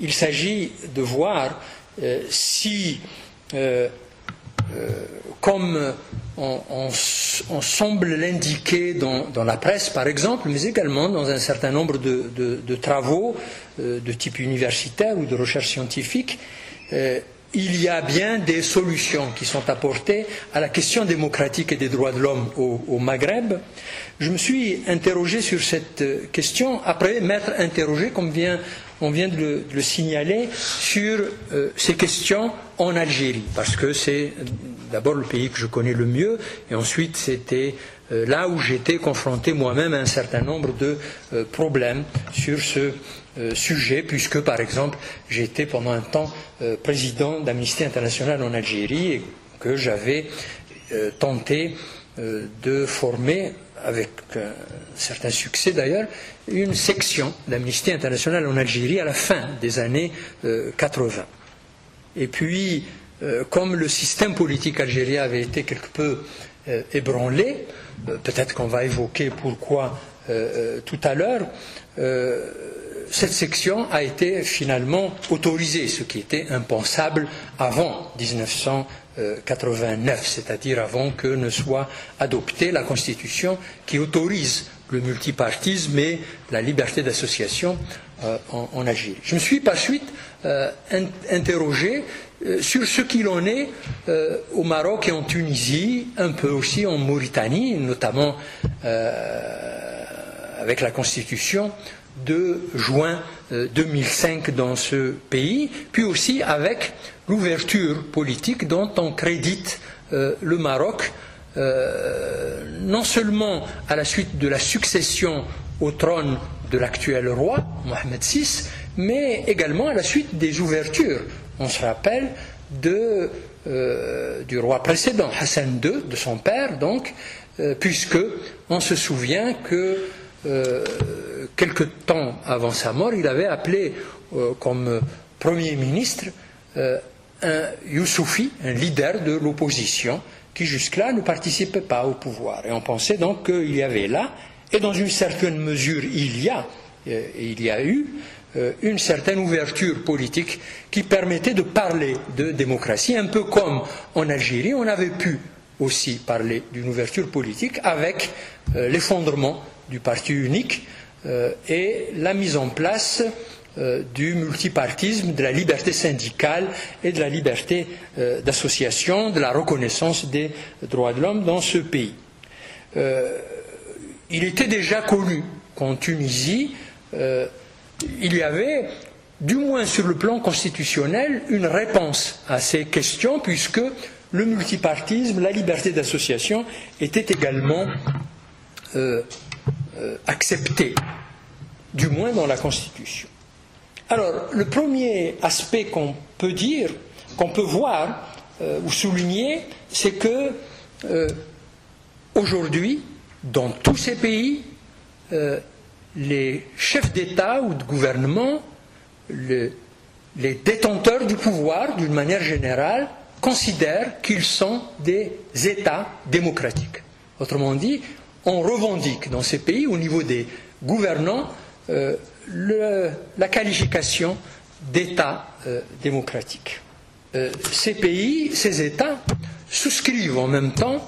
Il s'agit de voir euh, si, euh, euh, comme on, semble l'indiquer dans, la presse par exemple, mais également dans un certain nombre de travaux de type universitaire ou de recherche scientifique, il y a bien des solutions qui sont apportées à la question démocratique et des droits de l'homme au, Maghreb. Je me suis interrogé sur cette question après m'être interrogé, comme on vient de le, signaler, sur euh, ces questions en Algérie, parce que c'est d'abord le pays que je connais le mieux, et ensuite c'était euh, là où j'étais confronté moi-même à un certain nombre de euh, problèmes sur ce euh, sujet, puisque par exemple j'étais pendant un temps euh, président d'Amnesty International en Algérie et que j'avais euh, tenté de former, avec un certain succès d'ailleurs, une section d'Amnesty International en Algérie à la fin des années 80. Et puis, comme le système politique algérien avait été quelque peu ébranlé, peut-être qu'on va évoquer pourquoi tout à l'heure, cette section a été finalement autorisée, ce qui était impensable avant 1989, c'est-à-dire avant que ne soit adoptée la Constitution qui autorise le multipartisme et la liberté d'association euh, en, Algérie. Je me suis par suite euh, interrogé euh, sur ce qu'il en est au Maroc et en Tunisie, un peu aussi en Mauritanie, notamment avec la Constitution de juin 2005 euh, dans ce pays, puis aussi avec l'ouverture politique dont on crédite euh, le Maroc, euh, non seulement à la suite de la succession au trône de l'actuel roi, Mohamed VI, mais également à la suite des ouvertures, on se rappelle, du roi précédent, Hassan II, de son père, donc, puisque on se souvient que quelque temps avant sa mort, il avait appelé euh, comme Premier ministre euh, un Youssoufi, un leader de l'opposition, qui jusque-là ne participait pas au pouvoir. Et on pensait donc qu'il y avait là, et dans une certaine mesure il y a, euh, il y a eu, une certaine ouverture politique qui permettait de parler de démocratie, un peu comme en Algérie, on avait pu aussi parler d'une ouverture politique avec l'effondrement du parti unique euh, et la mise en place euh, du multipartisme, de la liberté syndicale et de la liberté euh, d'association, de la reconnaissance des droits de l'homme dans ce pays. il était déjà connu qu'en Tunisie, il y avait, du moins sur le plan constitutionnel, une réponse à ces questions, puisque le multipartisme, la liberté d'association étaient également euh, accepté, du moins dans la Constitution. Alors, le premier aspect qu'on peut dire, qu'on peut voir euh, ou souligner, c'est que euh, aujourd'hui, dans tous ces pays, les chefs d'État ou de gouvernement, les détenteurs du pouvoir, d'une manière générale, considèrent qu'ils sont des États démocratiques. Autrement dit, on revendique dans ces pays, au niveau des gouvernants, euh, la qualification d'État euh, démocratique. Euh, ces pays, ces États, souscrivent en même temps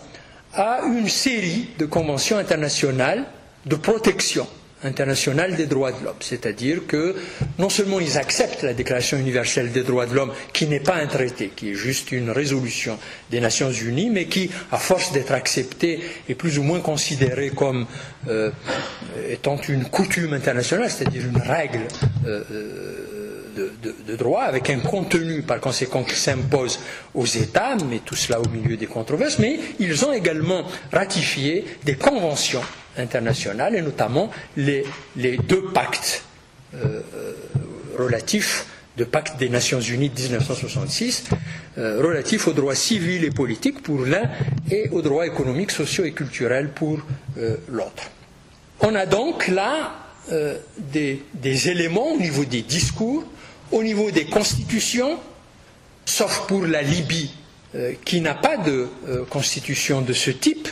à une série de conventions internationales de protection internationale des droits de l'homme. C'est-à-dire que non seulement ils acceptent la Déclaration universelle des droits de l'homme, qui n'est pas un traité, qui est juste une résolution des Nations unies, mais qui, à force d'être acceptée, est plus ou moins considérée comme euh, étant une coutume internationale, c'est-à-dire une règle. Euh, euh, de, de, droit, avec un contenu par conséquent qui s'impose aux États, mais tout cela au milieu des controverses, mais ils ont également ratifié des conventions internationales, et notamment les, deux pactes euh, euh, relatifs de pacte des Nations Unies de 1966, euh, relatifs aux droits civils et politiques pour l'un et aux droits économiques, sociaux et culturels pour l'autre. On a donc là des, éléments au niveau des discours, au niveau des constitutions, sauf pour la Libye qui n'a pas de constitution de ce type,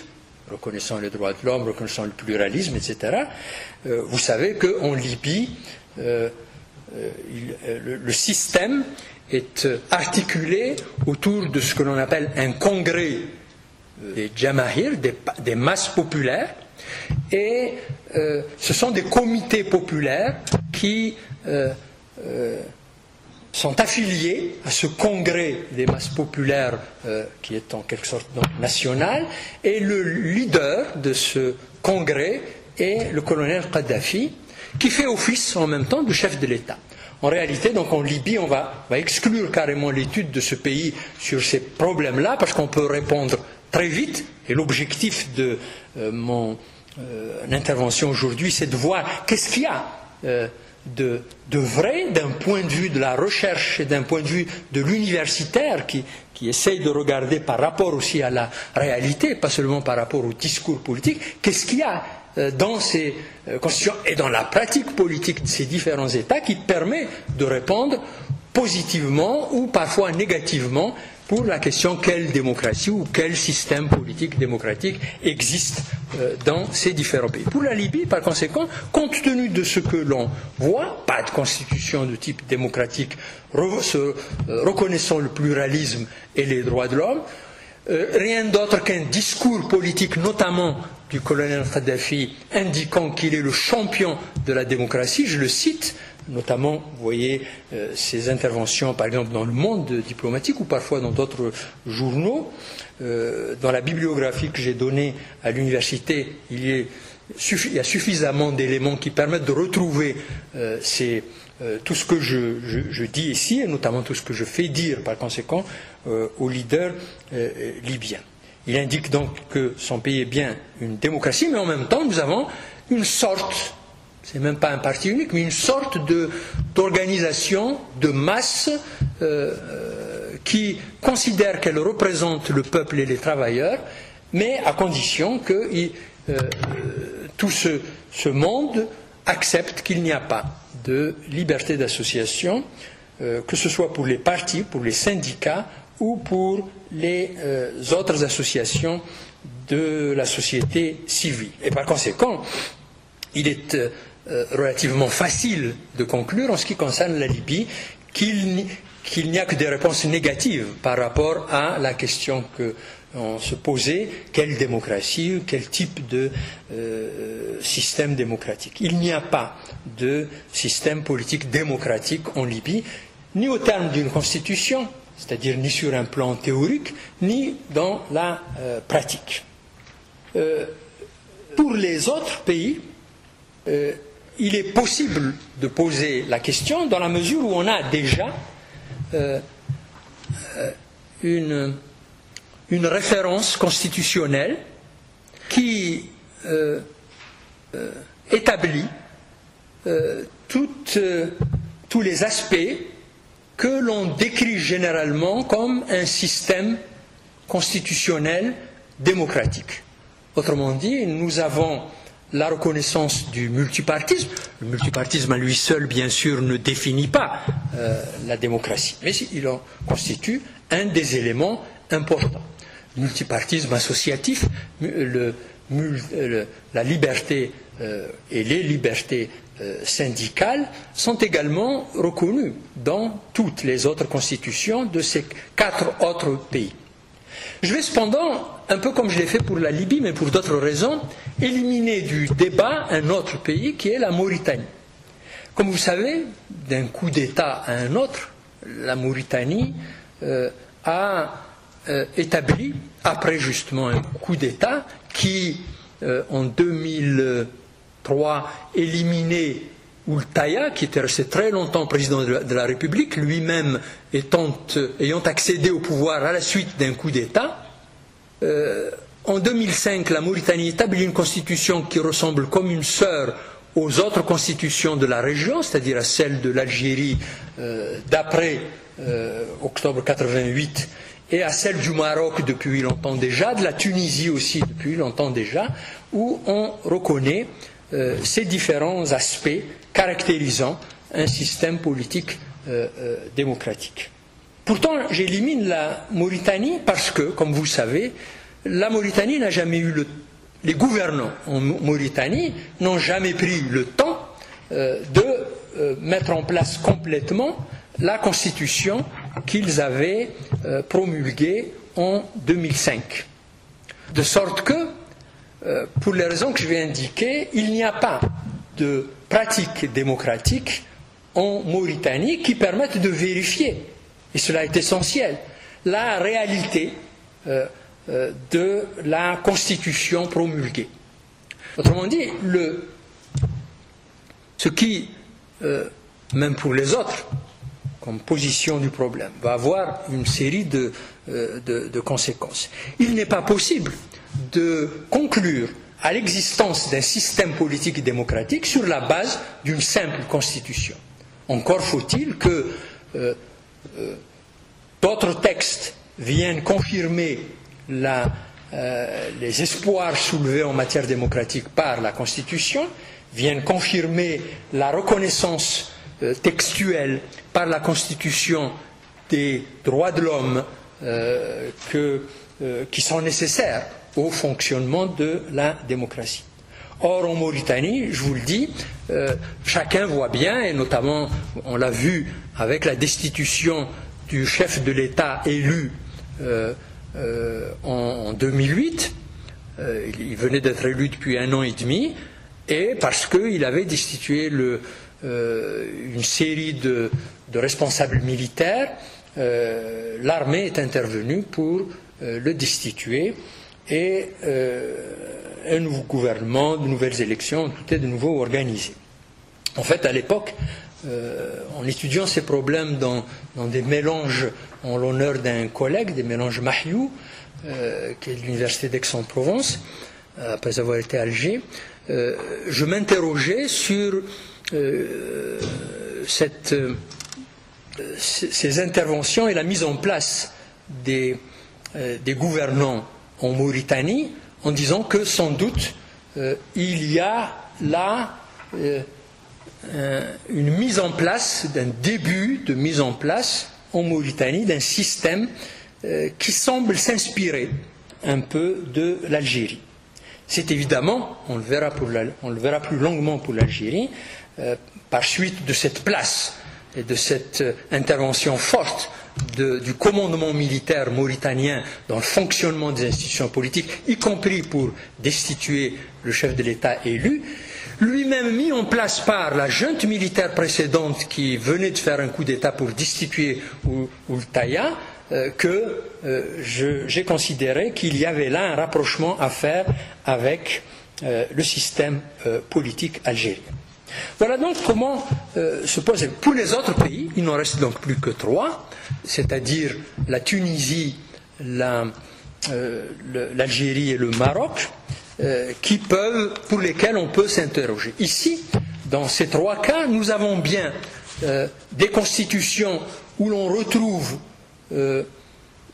reconnaissant les droits de l'homme, reconnaissant le pluralisme, etc. Euh, vous savez qu'en Libye, euh, le, système est articulé autour de ce que l'on appelle un congrès des jamahir, des, masses populaires, et ce sont des comités populaires qui sont affiliés à ce congrès des masses populaires euh, qui est en quelque sorte national, et le leader de ce congrès est le colonel Kadhafi, qui fait office en même temps de chef de l'État. En réalité, donc en Libye, on va, exclure carrément l'étude de ce pays sur ces problèmes-là, parce qu'on peut répondre très vite, et l'objectif de euh, mon euh, intervention aujourd'hui, c'est de voir qu'est-ce qu'il y a de, vrai d'un point de vue de la recherche et d'un point de vue de l'universitaire qui, essaye de regarder par rapport aussi à la réalité, pas seulement par rapport au discours politique, qu'est-ce qu'il y a euh, dans ces euh, constitutions et dans la pratique politique de ces différents États qui permet de répondre positivement ou parfois négativement pour la question quelle démocratie ou quel système politique démocratique existe euh, dans ces différents pays. Pour la Libye, par conséquent, compte tenu de ce que l'on voit, pas de constitution de type démocratique euh, reconnaissant le pluralisme et les droits de l'homme, euh, rien d'autre qu'un discours politique, notamment du colonel Kadhafi, indiquant qu'il est le champion de la démocratie, je le cite, notamment, vous voyez, euh, ces interventions, par exemple, dans le monde diplomatique ou parfois dans d'autres journaux. Euh, dans la bibliographie que j'ai donnée à l'université, il, y a suffisamment d'éléments qui permettent de retrouver euh, tout ce que je, dis ici, et notamment tout ce que je fais dire, par conséquent, au leader libyen. Il indique donc que son pays est bien une démocratie, mais en même temps, nous avons une sorte c'est même pas un parti unique, mais une sorte d'organisation de, masse euh, euh, qui considère qu'elle représente le peuple et les travailleurs, mais à condition que euh, tout ce, ce, monde accepte qu'il n'y a pas de liberté d'association, que ce soit pour les partis, pour les syndicats ou pour les autres associations de la société civile. Et par conséquent, il est relativement facile de conclure en ce qui concerne la Libye qu'il n'y a que des réponses négatives par rapport à la question que on se posait quelle démocratie, quel type de euh, système démocratique. Il n'y a pas de système politique démocratique en Libye, ni au terme d'une constitution, c'est-à-dire ni sur un plan théorique, ni dans la euh, pratique. pour les autres pays, il est possible de poser la question dans la mesure où on a déjà euh, euh, une, référence constitutionnelle qui euh, établit tous les aspects que l'on décrit généralement comme un système constitutionnel démocratique. Autrement dit, nous avons la reconnaissance du multipartisme. Le multipartisme à lui seul, bien sûr, ne définit pas euh, la démocratie, mais il en constitue un des éléments importants. Multipartisme associatif, la liberté euh, et les libertés euh, syndicales sont également reconnues dans toutes les autres constitutions de ces quatre autres pays. Je vais cependant, un peu comme je l'ai fait pour la Libye, mais pour d'autres raisons, éliminer du débat un autre pays qui est la Mauritanie. Comme vous savez, d'un coup d'État à un autre, la Mauritanie euh, a euh, établi, après justement un coup d'État, qui euh, en 2003 éliminait Oultaya, qui était resté très longtemps président de la, République, lui-même ayant accédé au pouvoir à la suite d'un coup d'État. Euh, en 2005, la Mauritanie établit une constitution qui ressemble comme une sœur aux autres constitutions de la région, c'est-à-dire à celle de l'Algérie euh, d'après euh, octobre 88 et à celle du Maroc depuis longtemps déjà, de la Tunisie aussi depuis longtemps déjà, où on reconnaît ces différents aspects caractérisant un système politique euh, euh, démocratique. Pourtant, j'élimine la Mauritanie parce que, comme vous savez, la Mauritanie n'a jamais eu le... Les gouvernants en Mauritanie n'ont jamais pris le temps euh, de mettre en place complètement la constitution qu'ils avaient promulguée en 2005. De sorte que, pour les raisons que je vais indiquer, il n'y a pas de pratiques démocratiques en Mauritanie qui permettent de vérifier, et cela est essentiel, la réalité euh, euh, de la constitution promulguée. Autrement dit, ce qui, euh, même pour les autres, comme position du problème, va avoir une série de, conséquences. Il n'est pas possible de conclure à l'existence d'un système politique et démocratique sur la base d'une simple constitution. Encore faut-il que euh, d'autres textes viennent confirmer euh, les espoirs soulevés en matière démocratique par la Constitution, viennent confirmer la reconnaissance textuelle par la Constitution des droits de l'homme qui sont nécessaires au fonctionnement de la démocratie. Or, en Mauritanie, je vous le dis, euh, chacun voit bien, et notamment on l'a vu avec la destitution du chef de l'État élu euh, euh, en, 2008, il venait d'être élu depuis un an et demi, et parce qu'il avait destitué une série de responsables militaires, l'armée est intervenue pour le destituer et un nouveau gouvernement, de nouvelles élections, tout est de nouveau organisé. En fait, à l'époque, euh, en étudiant ces problèmes dans, des mélanges en l'honneur d'un collègue, des mélanges Mahiou, euh, qui est de l'université d'Aix-en-Provence, après avoir été à Alger, je m'interrogeais sur ces interventions et la mise en place des gouvernants en Mauritanie en disant que sans doute euh, il y a là euh, une mise en place, d'un début de mise en place en Mauritanie d'un système euh, qui semble s'inspirer un peu de l'Algérie. C'est évidemment, on le, verra on le, verra plus longuement pour l'Algérie, par suite de cette place et de cette intervention forte du commandement militaire mauritanien dans le fonctionnement des institutions politiques, y compris pour destituer le chef de l'État élu, lui-même mis en place par la junte militaire précédente qui venait de faire un coup d'État pour destituer Oultaya, euh, que euh, j'ai considéré qu'il y avait là un rapprochement à faire avec euh, le système politique algérien. Voilà donc comment euh, se pose. Pour les autres pays, il n'en reste donc plus que trois, c'est-à-dire la Tunisie, euh, l'Algérie et le Maroc, euh, pour lesquels on peut s'interroger. Ici, dans ces trois cas, nous avons bien des constitutions où l'on retrouve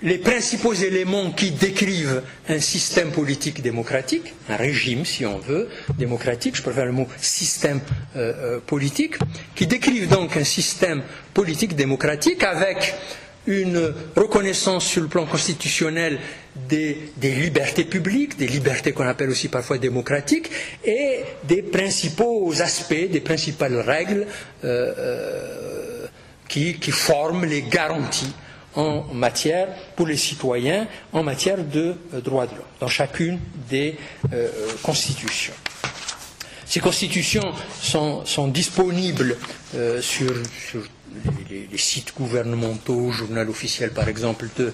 les principaux éléments qui décrivent un système politique démocratique, un régime si on veut, démocratique, je préfère le mot système euh, euh, politique, qui décrivent donc un système politique démocratique avec une reconnaissance sur le plan constitutionnel des, libertés publiques, des libertés qu'on appelle aussi parfois démocratiques, et des principaux aspects, des principales règles euh, qui forment les garanties en matière, pour les citoyens, en matière de euh, droits de l'homme, dans chacune des euh, constitutions. Ces constitutions sont, disponibles euh, sur, les, sites gouvernementaux, journal officiel par exemple de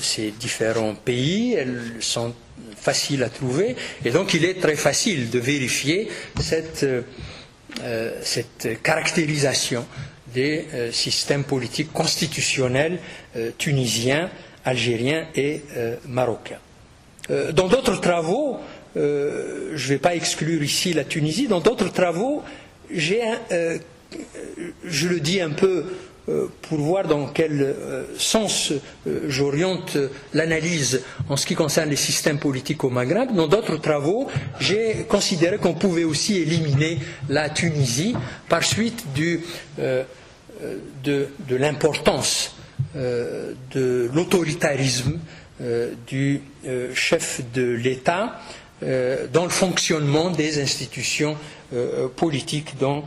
ces différents pays. Elles sont faciles à trouver et donc il est très facile de vérifier cette caractérisation des euh, systèmes politiques constitutionnels euh, tunisiens, algériens et euh, marocains. dans d'autres travaux, je ne vais pas exclure ici la Tunisie, dans d'autres travaux, j'ai je le dis un peu pour voir dans quel sens j'oriente l'analyse en ce qui concerne les systèmes politiques au Maghreb. Dans d'autres travaux, j'ai considéré qu'on pouvait aussi éliminer la Tunisie par suite du de, l'importance euh, de l'autoritarisme euh, du euh, chef de l'État dans le fonctionnement des institutions politiques dans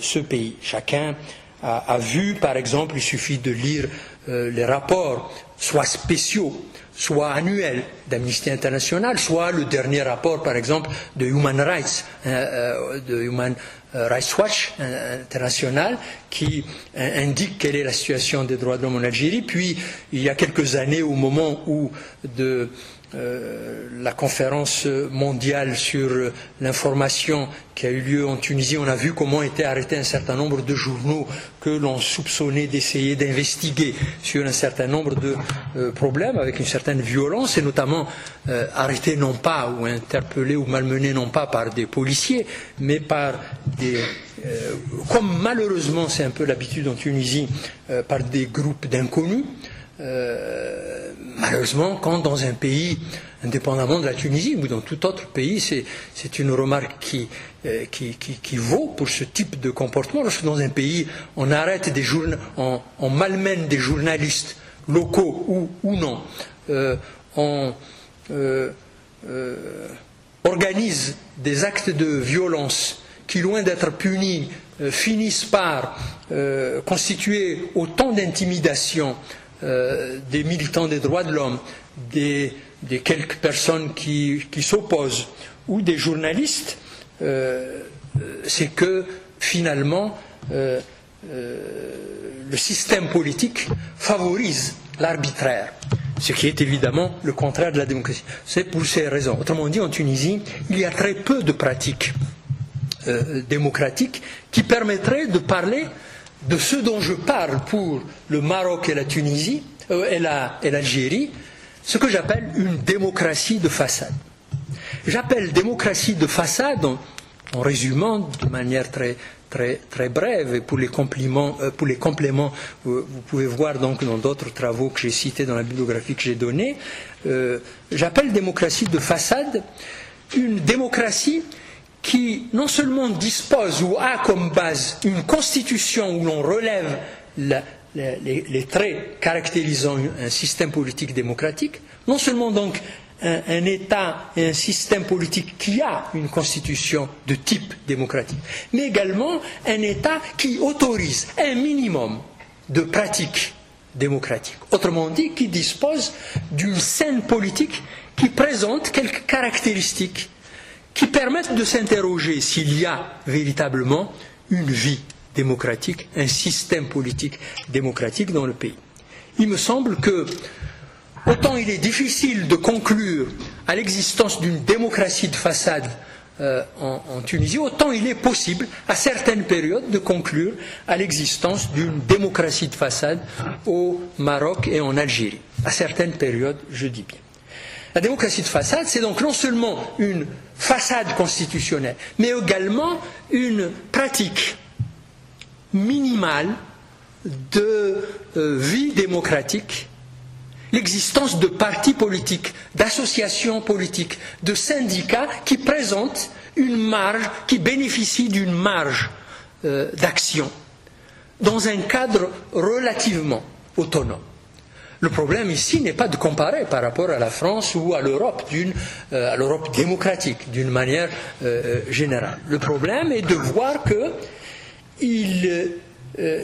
ce pays. Chacun a, vu, par exemple, il suffit de lire les rapports, soit spéciaux, soit annuels d'Amnesty International, soit le dernier rapport, par exemple, de Human Rights, de Human euh, Rights Watch euh, international qui euh, indique quelle est la situation des droits de l'homme en Algérie. Puis, il y a quelques années, au moment où de euh, la conférence mondiale sur l'information qui a eu lieu en Tunisie, on a vu comment étaient arrêtés un certain nombre de journaux que l'on soupçonnait d'essayer d'investiguer sur un certain nombre de euh, problèmes avec une certaine violence, et notamment euh, arrêtés non pas ou interpellés ou malmenés non pas par des policiers, mais par des comme malheureusement c'est un peu l'habitude en Tunisie, par des groupes d'inconnus. Malheureusement, quand dans un pays, indépendamment de la Tunisie ou dans tout autre pays, c'est une remarque qui, euh, qui, vaut pour ce type de comportement. Lorsque dans un pays, on arrête des on, on, malmène des journalistes locaux ou, non, euh, on organise des actes de violence qui, loin d'être punis, finissent par constituer autant d'intimidation euh, des militants des droits de l'homme, des, quelques personnes qui, s'opposent ou des journalistes, euh, c'est que finalement euh, le système politique favorise l'arbitraire, ce qui est évidemment le contraire de la démocratie. C'est pour ces raisons. Autrement dit, en Tunisie, il y a très peu de pratiques démocratiques qui permettraient de parler de ce dont je parle pour le Maroc et la Tunisie euh, et l'Algérie, ce que j'appelle une démocratie de façade. J'appelle démocratie de façade, en, résumant de manière très, très, très brève, et pour les, compléments, euh, pour les compléments vous, pouvez voir donc dans d'autres travaux que j'ai cités dans la bibliographie que j'ai donnée, euh, j'appelle démocratie de façade une démocratie qui non seulement dispose ou a comme base une constitution où l'on relève les, traits caractérisant un système politique démocratique, non seulement donc un, État et un système politique qui a une constitution de type démocratique, mais également un État qui autorise un minimum de pratiques démocratiques. Autrement dit, qui dispose d'une scène politique qui présente quelques caractéristiques qui permettent de s'interroger s'il y a véritablement une vie démocratique, un système politique démocratique dans le pays. Il me semble que autant il est difficile de conclure à l'existence d'une démocratie de façade euh, en, en, Tunisie, autant il est possible à certaines périodes de conclure à l'existence d'une démocratie de façade au Maroc et en Algérie. À certaines périodes, je dis bien. La démocratie de façade, c'est donc non seulement une façade constitutionnelle, mais également une pratique minimale de euh, vie démocratique, l'existence de partis politiques, d'associations politiques, de syndicats qui présentent une marge, qui bénéficient d'une marge euh, d'action dans un cadre relativement autonome. Le problème ici n'est pas de comparer par rapport à la France ou à l'Europe, euh, à l'Europe démocratique, d'une manière euh, euh, générale. Le problème est de voir qu'il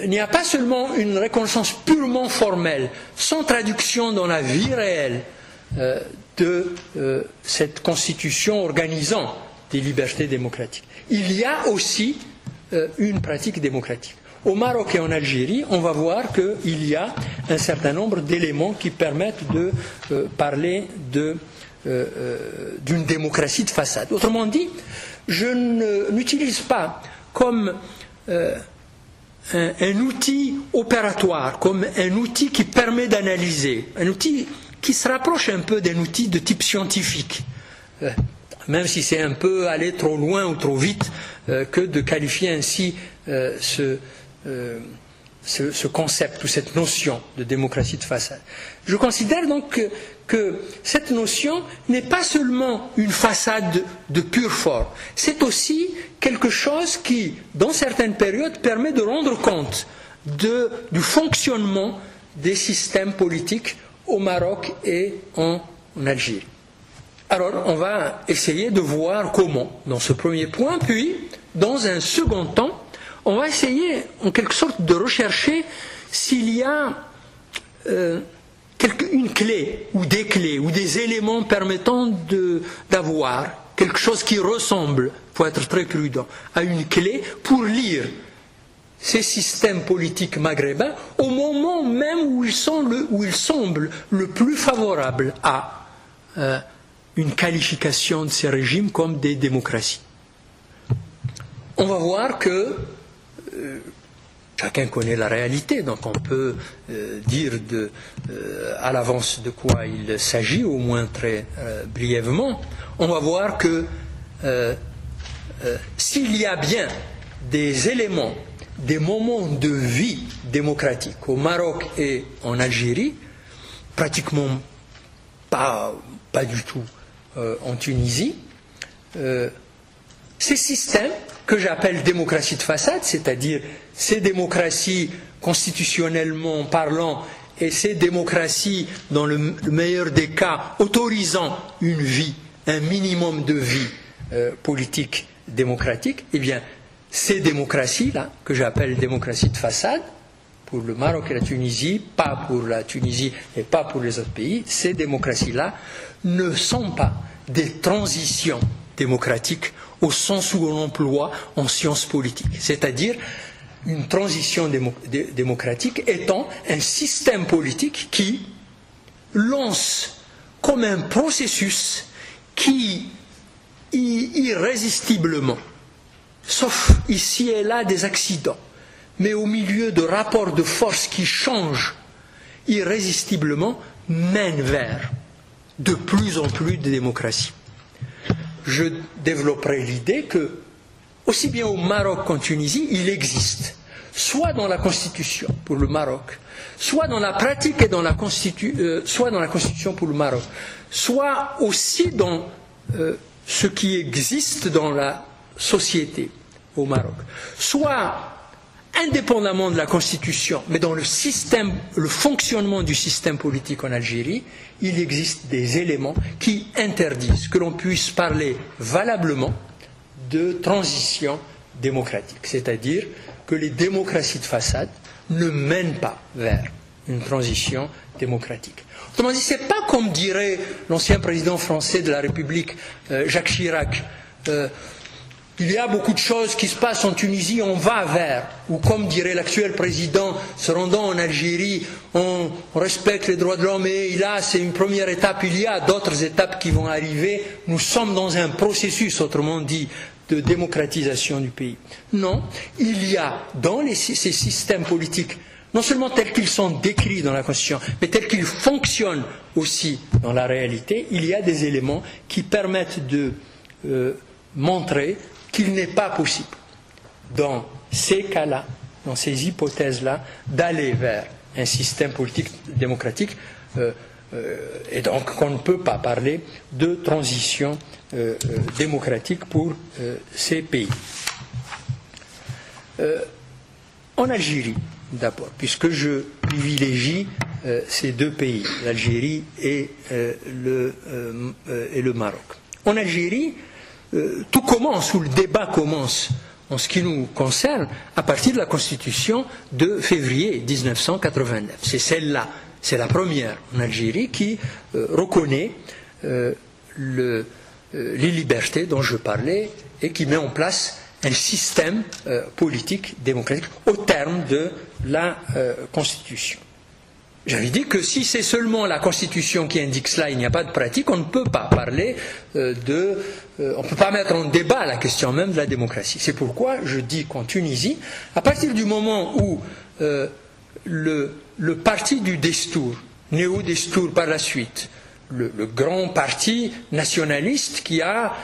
n'y a pas seulement une reconnaissance purement formelle, sans traduction dans la vie réelle de cette constitution organisant des libertés démocratiques. Il y a aussi une pratique démocratique. Au Maroc et en Algérie, on va voir qu'il y a un certain nombre d'éléments qui permettent de euh, parler euh, euh, d'une démocratie de façade. Autrement dit, je n'utilise pas comme un, outil opératoire, comme un outil qui permet d'analyser, un outil qui se rapproche un peu d'un outil de type scientifique, même si c'est un peu aller trop loin ou trop vite que de qualifier ainsi ce, euh, ce, concept ou cette notion de démocratie de façade. Je considère donc que, cette notion n'est pas seulement une façade de pure forme, c'est aussi quelque chose qui, dans certaines périodes, permet de rendre compte du fonctionnement des systèmes politiques au Maroc et en Algérie. Alors, on va essayer de voir comment, dans ce premier point, puis, dans un second temps, on va essayer, en quelque sorte, de rechercher s'il y a euh, une clé, ou des clés, ou des éléments permettant d'avoir quelque chose qui ressemble, faut être très prudent, à une clé pour lire ces systèmes politiques maghrébins au moment même où ils, sont semblent le plus favorables à euh, une qualification de ces régimes comme des démocraties. On va voir que euh, chacun connaît la réalité, donc on peut euh, dire de, à l'avance de quoi il s'agit, au moins très brièvement. On va voir que s'il y a bien des éléments des moments de vie démocratique au Maroc et en Algérie, pratiquement pas, pas du tout euh, en Tunisie. Euh, ces systèmes que j'appelle démocratie de façade, c'est-à-dire ces démocraties constitutionnellement parlant et ces démocraties, dans le, meilleur des cas, autorisant une vie, un minimum de vie euh, politique démocratique, eh bien, ces démocraties-là, que j'appelle démocratie de façade, pour le Maroc et la Tunisie, pas pour la Tunisie et pas pour les autres pays, ces démocraties-là ne sont pas des transitions démocratiques au sens où on emploie en sciences politiques, c'est-à-dire une transition démocratique étant un système politique qui lance comme un processus qui irrésistiblement sauf ici et là des accidents, mais au milieu de rapports de force qui changent irrésistiblement, mène vers de plus en plus de démocratie. Je développerai l'idée que, aussi bien au Maroc qu'en Tunisie, il existe, soit dans la Constitution pour le Maroc, soit dans la pratique et dans la, euh, soit dans la Constitution pour le Maroc, soit aussi dans euh, ce qui existe dans la société au Maroc, soit indépendamment de la Constitution, mais dans le système, le fonctionnement du système politique en Algérie, il existe des éléments qui interdisent que l'on puisse parler valablement de transition démocratique, c'est-à-dire que les démocraties de façade ne mènent pas vers une transition démocratique. Autrement dit, ce n'est pas comme dirait l'ancien président français de la République, euh, Jacques Chirac. Euh, il y a beaucoup de choses qui se passent en Tunisie, on va vers, ou comme dirait l'actuel président, se rendant en Algérie, on, respecte les droits de l'homme et là c'est une première étape, il y a d'autres étapes qui vont arriver, nous sommes dans un processus, autrement dit, de démocratisation du pays. Non, il y a dans ces systèmes politiques, non seulement tels qu'ils sont décrits dans la Constitution, mais tels qu'ils fonctionnent aussi dans la réalité, il y a des éléments qui permettent de euh, montrer qu'il n'est pas possible, dans ces cas-là, dans ces hypothèses-là, d'aller vers un système politique démocratique, euh, euh, et donc qu'on ne peut pas parler de transition euh, démocratique pour ces pays. en Algérie, d'abord, puisque je privilégie ces deux pays, l'Algérie et, le, et le Maroc. En Algérie, euh, tout commence, ou le débat commence, en ce qui nous concerne, à partir de la Constitution de février 1989. C'est celle-là, c'est la première en Algérie qui euh, reconnaît euh, les libertés dont je parlais et qui met en place un système politique démocratique au terme de la Constitution. J'avais dit que si c'est seulement la Constitution qui indique cela, il n'y a pas de pratique, on ne peut pas parler euh, de. Euh, on ne peut pas mettre en débat la question même de la démocratie. C'est pourquoi je dis qu'en Tunisie, à partir du moment où euh, le, parti du Destour, Néo-Destour par la suite, le, grand parti nationaliste qui a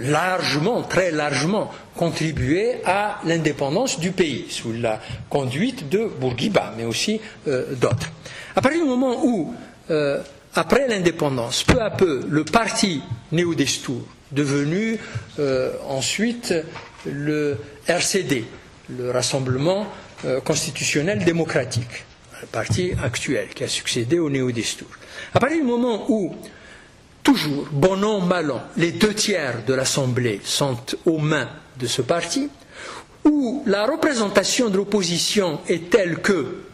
largement, très largement contribué à l'indépendance du pays, sous la conduite de Bourguiba, mais aussi d'autres. À partir du moment où, euh, après l'indépendance, peu à peu, le parti néo-destour, devenu euh, ensuite le RCD, le Rassemblement euh, constitutionnel démocratique, le parti actuel qui a succédé au néo-destour. À partir du moment où toujours, bon an, mal an, les deux tiers de l'Assemblée sont aux mains de ce parti, où la représentation de l'opposition est telle que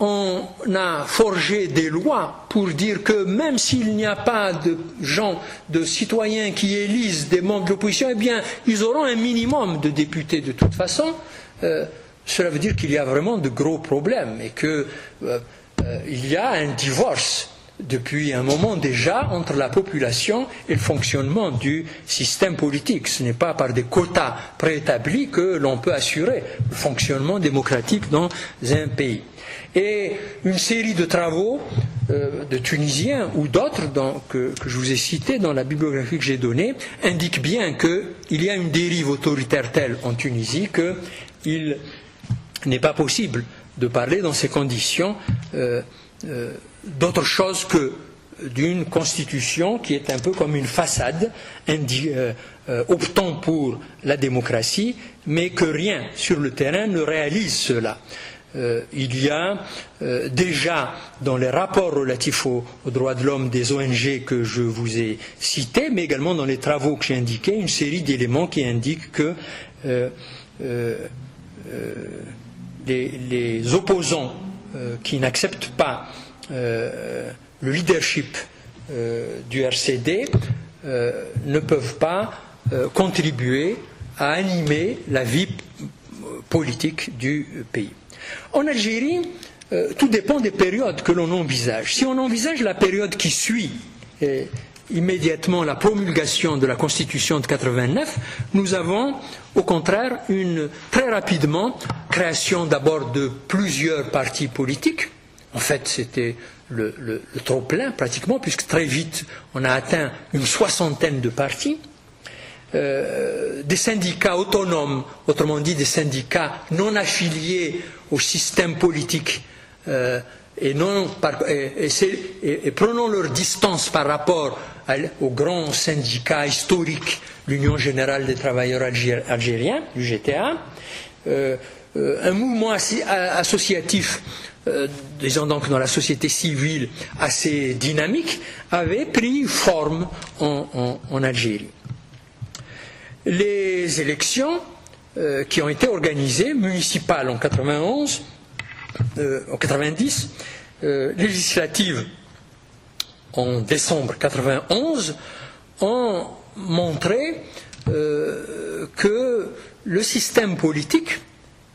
on a forgé des lois pour dire que même s'il n'y a pas de gens, de citoyens qui élisent des membres de l'opposition, eh bien, ils auront un minimum de députés de toute façon. Euh, cela veut dire qu'il y a vraiment de gros problèmes et qu'il euh, euh, y a un divorce depuis un moment déjà entre la population et le fonctionnement du système politique. Ce n'est pas par des quotas préétablis que l'on peut assurer le fonctionnement démocratique dans un pays. Et une série de travaux euh, de Tunisiens ou d'autres que, que, je vous ai cités dans la bibliographie que j'ai donnée indiquent bien qu'il y a une dérive autoritaire telle en Tunisie qu'il n'est pas possible de parler dans ces conditions euh, euh, d'autre chose que d'une constitution qui est un peu comme une façade optant pour la démocratie, mais que rien sur le terrain ne réalise cela. Euh, il y a déjà dans les rapports relatifs aux, droits de l'homme des ONG que je vous ai cités, mais également dans les travaux que j'ai indiqués, une série d'éléments qui indiquent que les, opposants qui n'acceptent pas le leadership euh, du RCD euh, ne peuvent pas euh, contribuer à animer la vie politique du pays. En Algérie, tout dépend des périodes que l'on envisage. Si on envisage la période qui suit immédiatement la promulgation de la Constitution de 89, nous avons au contraire une, très rapidement création d'abord de plusieurs partis politiques. En fait, c'était le, trop-plein pratiquement, puisque très vite on a atteint une soixantaine de partis. Euh, des syndicats autonomes, autrement dit des syndicats non affiliés au système politique euh, et, non et, prenant leur distance par rapport au grand syndicat historique, l'Union générale des travailleurs algériens, du GTA, euh, un mouvement associatif euh, disons donc dans la société civile assez dynamique, avait pris forme en, Algérie. Les élections euh, qui ont été organisées, municipales en 91, euh, en 90, législatives en décembre 91, ont montré que le système politique,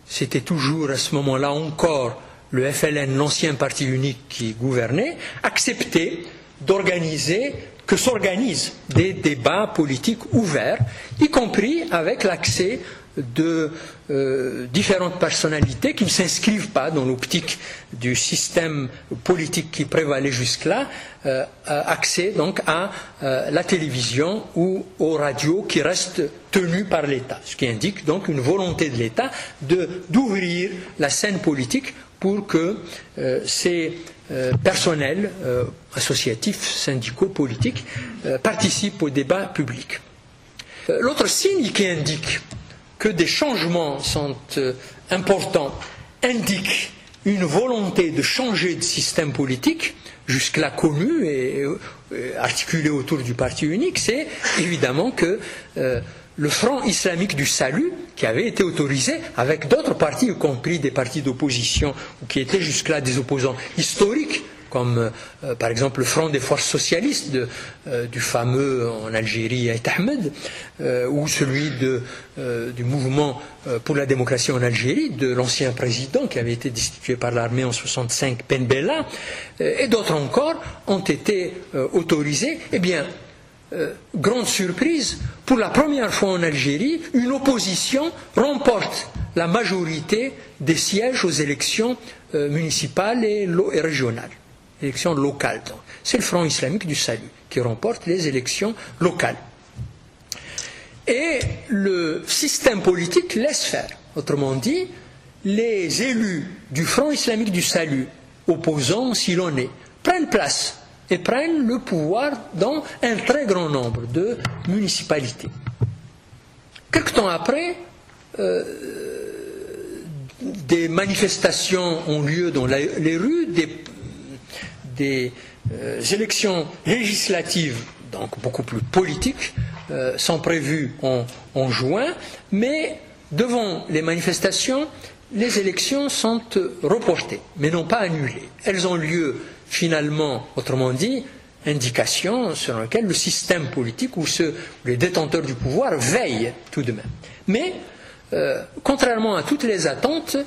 c'était toujours à ce moment-là encore le FLN, l'ancien parti unique qui gouvernait, acceptait d'organiser, que s'organisent des débats politiques ouverts, y compris avec l'accès de euh, différentes personnalités qui ne s'inscrivent pas dans l'optique du système politique qui prévalait jusque-là, euh, accès donc à euh, la télévision ou aux radios qui restent tenues par l'État, ce qui indique donc une volonté de l'État d'ouvrir la scène politique pour que euh, ces personnels associatifs, syndicaux, politiques participent au débat public. L'autre signe qui indique que des changements sont importants indique une volonté de changer de système politique, jusque-là connu et, articulé autour du parti unique, c'est évidemment que le Front islamique du salut, qui avait été autorisé avec d'autres partis, y compris des partis d'opposition, ou qui étaient jusque-là des opposants historiques, comme euh, par exemple le Front des forces socialistes euh, du fameux en Algérie Aït Ahmed, euh, ou celui du mouvement pour la démocratie en Algérie, de l'ancien président qui avait été destitué par l'armée en 65, Penbella, et d'autres encore ont été autorisés. Eh bien, grande surprise, pour la première fois en Algérie, une opposition remporte la majorité des sièges aux élections municipales et, régionales, élections locales. C'est le Front islamique du salut qui remporte les élections locales. Et le système politique laisse faire. Autrement dit, les élus du Front islamique du salut, opposants si l'on est, prennent place et prennent le pouvoir dans un très grand nombre de municipalités. Quelque temps après, euh, des manifestations ont lieu dans les rues, des, euh, élections législatives donc beaucoup plus politiques, sont prévues en, juin, mais devant les manifestations, les élections sont reportées, mais non pas annulées. Elles ont lieu finalement, autrement dit, indication selon laquelle le système politique ou les détenteurs du pouvoir veillent tout de même. Mais, euh, contrairement à toutes les attentes,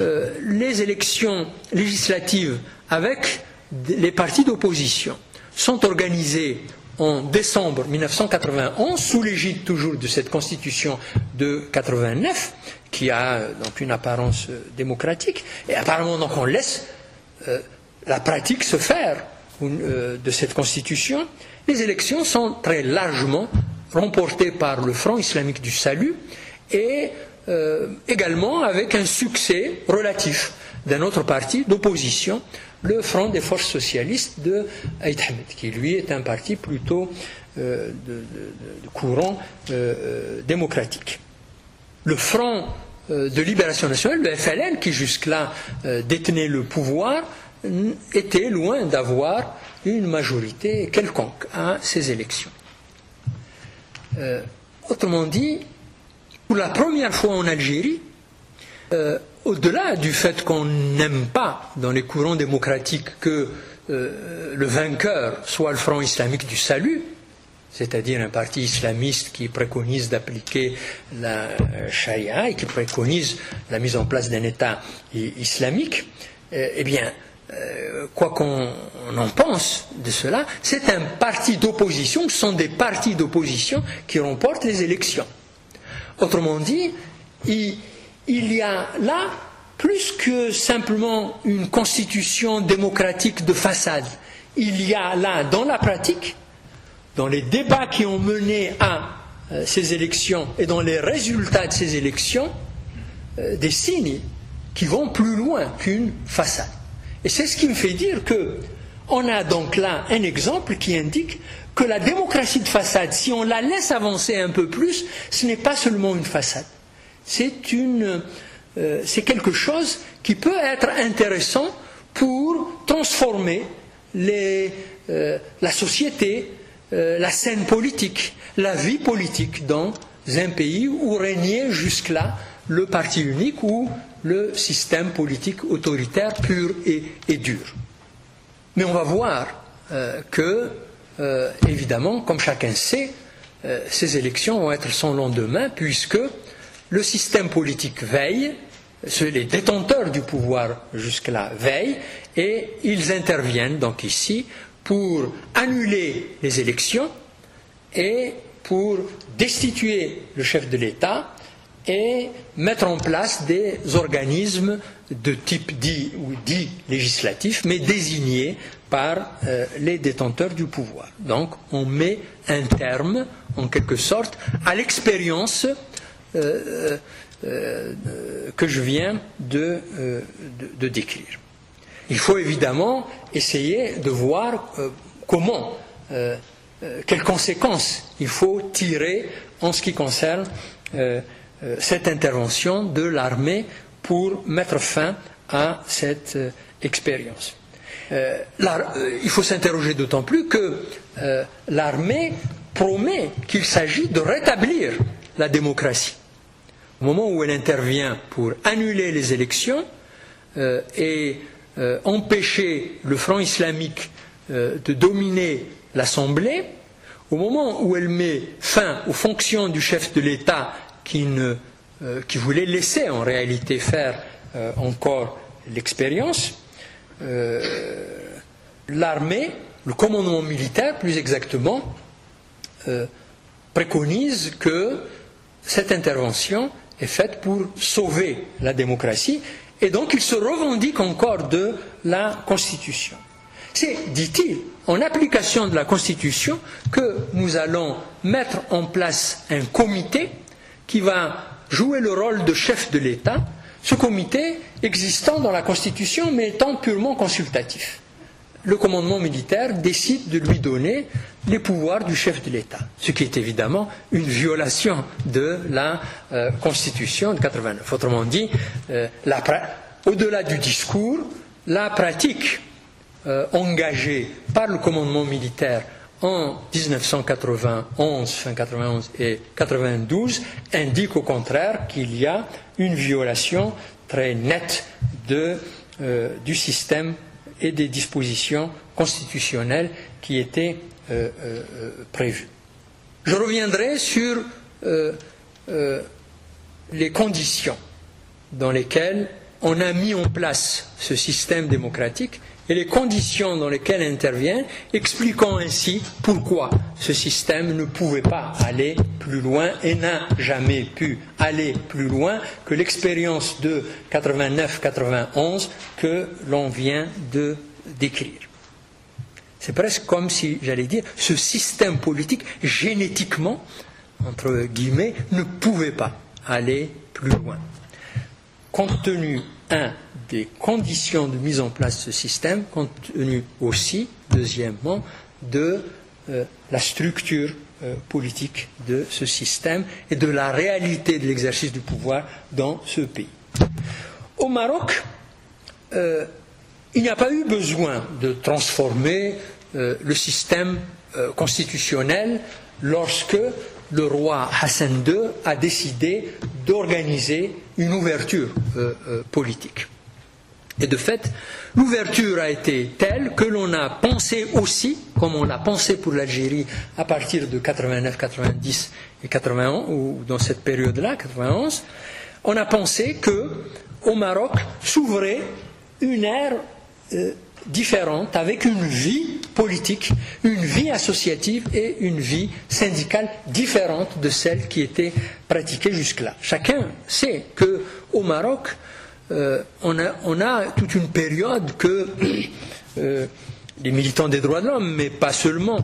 euh, les élections législatives avec les partis d'opposition sont organisées en décembre 1991 sous l'égide toujours de cette constitution de 89 qui a donc une apparence démocratique. Et apparemment donc on laisse euh, la pratique se faire euh, de cette constitution, les élections sont très largement remportées par le Front islamique du salut et euh, également avec un succès relatif d'un autre parti d'opposition, le Front des forces socialistes de Aït Hamed, qui lui est un parti plutôt euh, de, courant démocratique. Le Front de libération nationale, le FLN, qui jusque-là détenait le pouvoir, était loin d'avoir une majorité quelconque à ces élections. Euh, autrement dit, pour la première fois en Algérie, euh, au-delà du fait qu'on n'aime pas dans les courants démocratiques que euh, le vainqueur soit le Front islamique du salut, c'est-à-dire un parti islamiste qui préconise d'appliquer la charia et qui préconise la mise en place d'un État islamique, eh bien, euh, quoi qu'on en pense de cela, c'est un parti d'opposition, ce sont des partis d'opposition qui remportent les élections. Autrement dit, il, y a là plus que simplement une constitution démocratique de façade. Il y a là, dans la pratique, dans les débats qui ont mené à euh, ces élections et dans les résultats de ces élections, euh, des signes qui vont plus loin qu'une façade. Et c'est ce qui me fait dire que on a donc là un exemple qui indique que la démocratie de façade, si on la laisse avancer un peu plus, ce n'est pas seulement une façade. Euh, c'est quelque chose qui peut être intéressant pour transformer euh, la société, euh, la scène politique, la vie politique dans un pays où régnait jusque-là le parti unique ou le système politique autoritaire pur et, dur. Mais on va voir que, évidemment, comme chacun sait, ces élections vont être sans lendemain, puisque le système politique veille, les détenteurs du pouvoir jusque-là veillent, et ils interviennent donc ici pour annuler les élections et pour destituer le chef de l'État et mettre en place des organismes de type dit ou dit législatif, mais désignés par euh, les détenteurs du pouvoir. Donc on met un terme, en quelque sorte, à l'expérience euh, euh, que je viens de, décrire. Il faut évidemment essayer de voir comment, quelles conséquences il faut tirer en ce qui concerne euh, cette intervention de l'armée pour mettre fin à cette euh, expérience. Euh, il faut s'interroger d'autant plus que l'armée promet qu'il s'agit de rétablir la démocratie. Au moment où elle intervient pour annuler les élections et empêcher le Front islamique de dominer l'Assemblée, au moment où elle met fin aux fonctions du chef de l'État qui, euh, qui voulait laisser en réalité faire euh, encore l'expérience, euh, l'armée, le commandement militaire plus exactement, préconise que cette intervention est faite pour sauver la démocratie et donc il se revendique encore de la Constitution. C'est, dit-il, en application de la Constitution que nous allons mettre en place un comité qui va jouer le rôle de chef de l'État, ce comité existant dans la Constitution mais étant purement consultatif. Le commandement militaire décide de lui donner les pouvoirs du chef de l'État, ce qui est évidemment une violation de la euh, Constitution de 89. Autrement dit, euh, au-delà du discours, la pratique euh, engagée par le commandement militaire en 1991, fin 91 et 92 indiquent au contraire qu'il y a une violation très nette du système et des dispositions constitutionnelles qui étaient euh, euh, prévues. Je reviendrai sur les conditions dans lesquelles on a mis en place ce système démocratique et les conditions dans lesquelles intervient, expliquant ainsi pourquoi ce système ne pouvait pas aller plus loin et n'a jamais pu aller plus loin que l'expérience de 89-91 que l'on vient de décrire. C'est presque comme si, j'allais dire, ce système politique, génétiquement, entre guillemets, ne pouvait pas aller plus loin. Compte tenu, un, des conditions de mise en place de ce système, compte tenu aussi, deuxièmement, de euh, la structure euh, politique de ce système et de la réalité de l'exercice du pouvoir dans ce pays. Au Maroc, euh, il n'y a pas eu besoin de transformer le système constitutionnel lorsque le roi Hassan II a décidé d'organiser une ouverture politique. Et de fait, l'ouverture a été telle que l'on a pensé aussi, comme on l'a pensé pour l'Algérie à partir de 89, 90 et 81, ou dans cette période-là, 91, on a pensé que au Maroc s'ouvrait une ère euh, différente, avec une vie politique, une vie associative et une vie syndicale différente de celle qui était pratiquée jusque-là. Chacun sait que au Maroc, euh, on, a, toute une période que euh, les militants des droits de l'homme, mais pas seulement,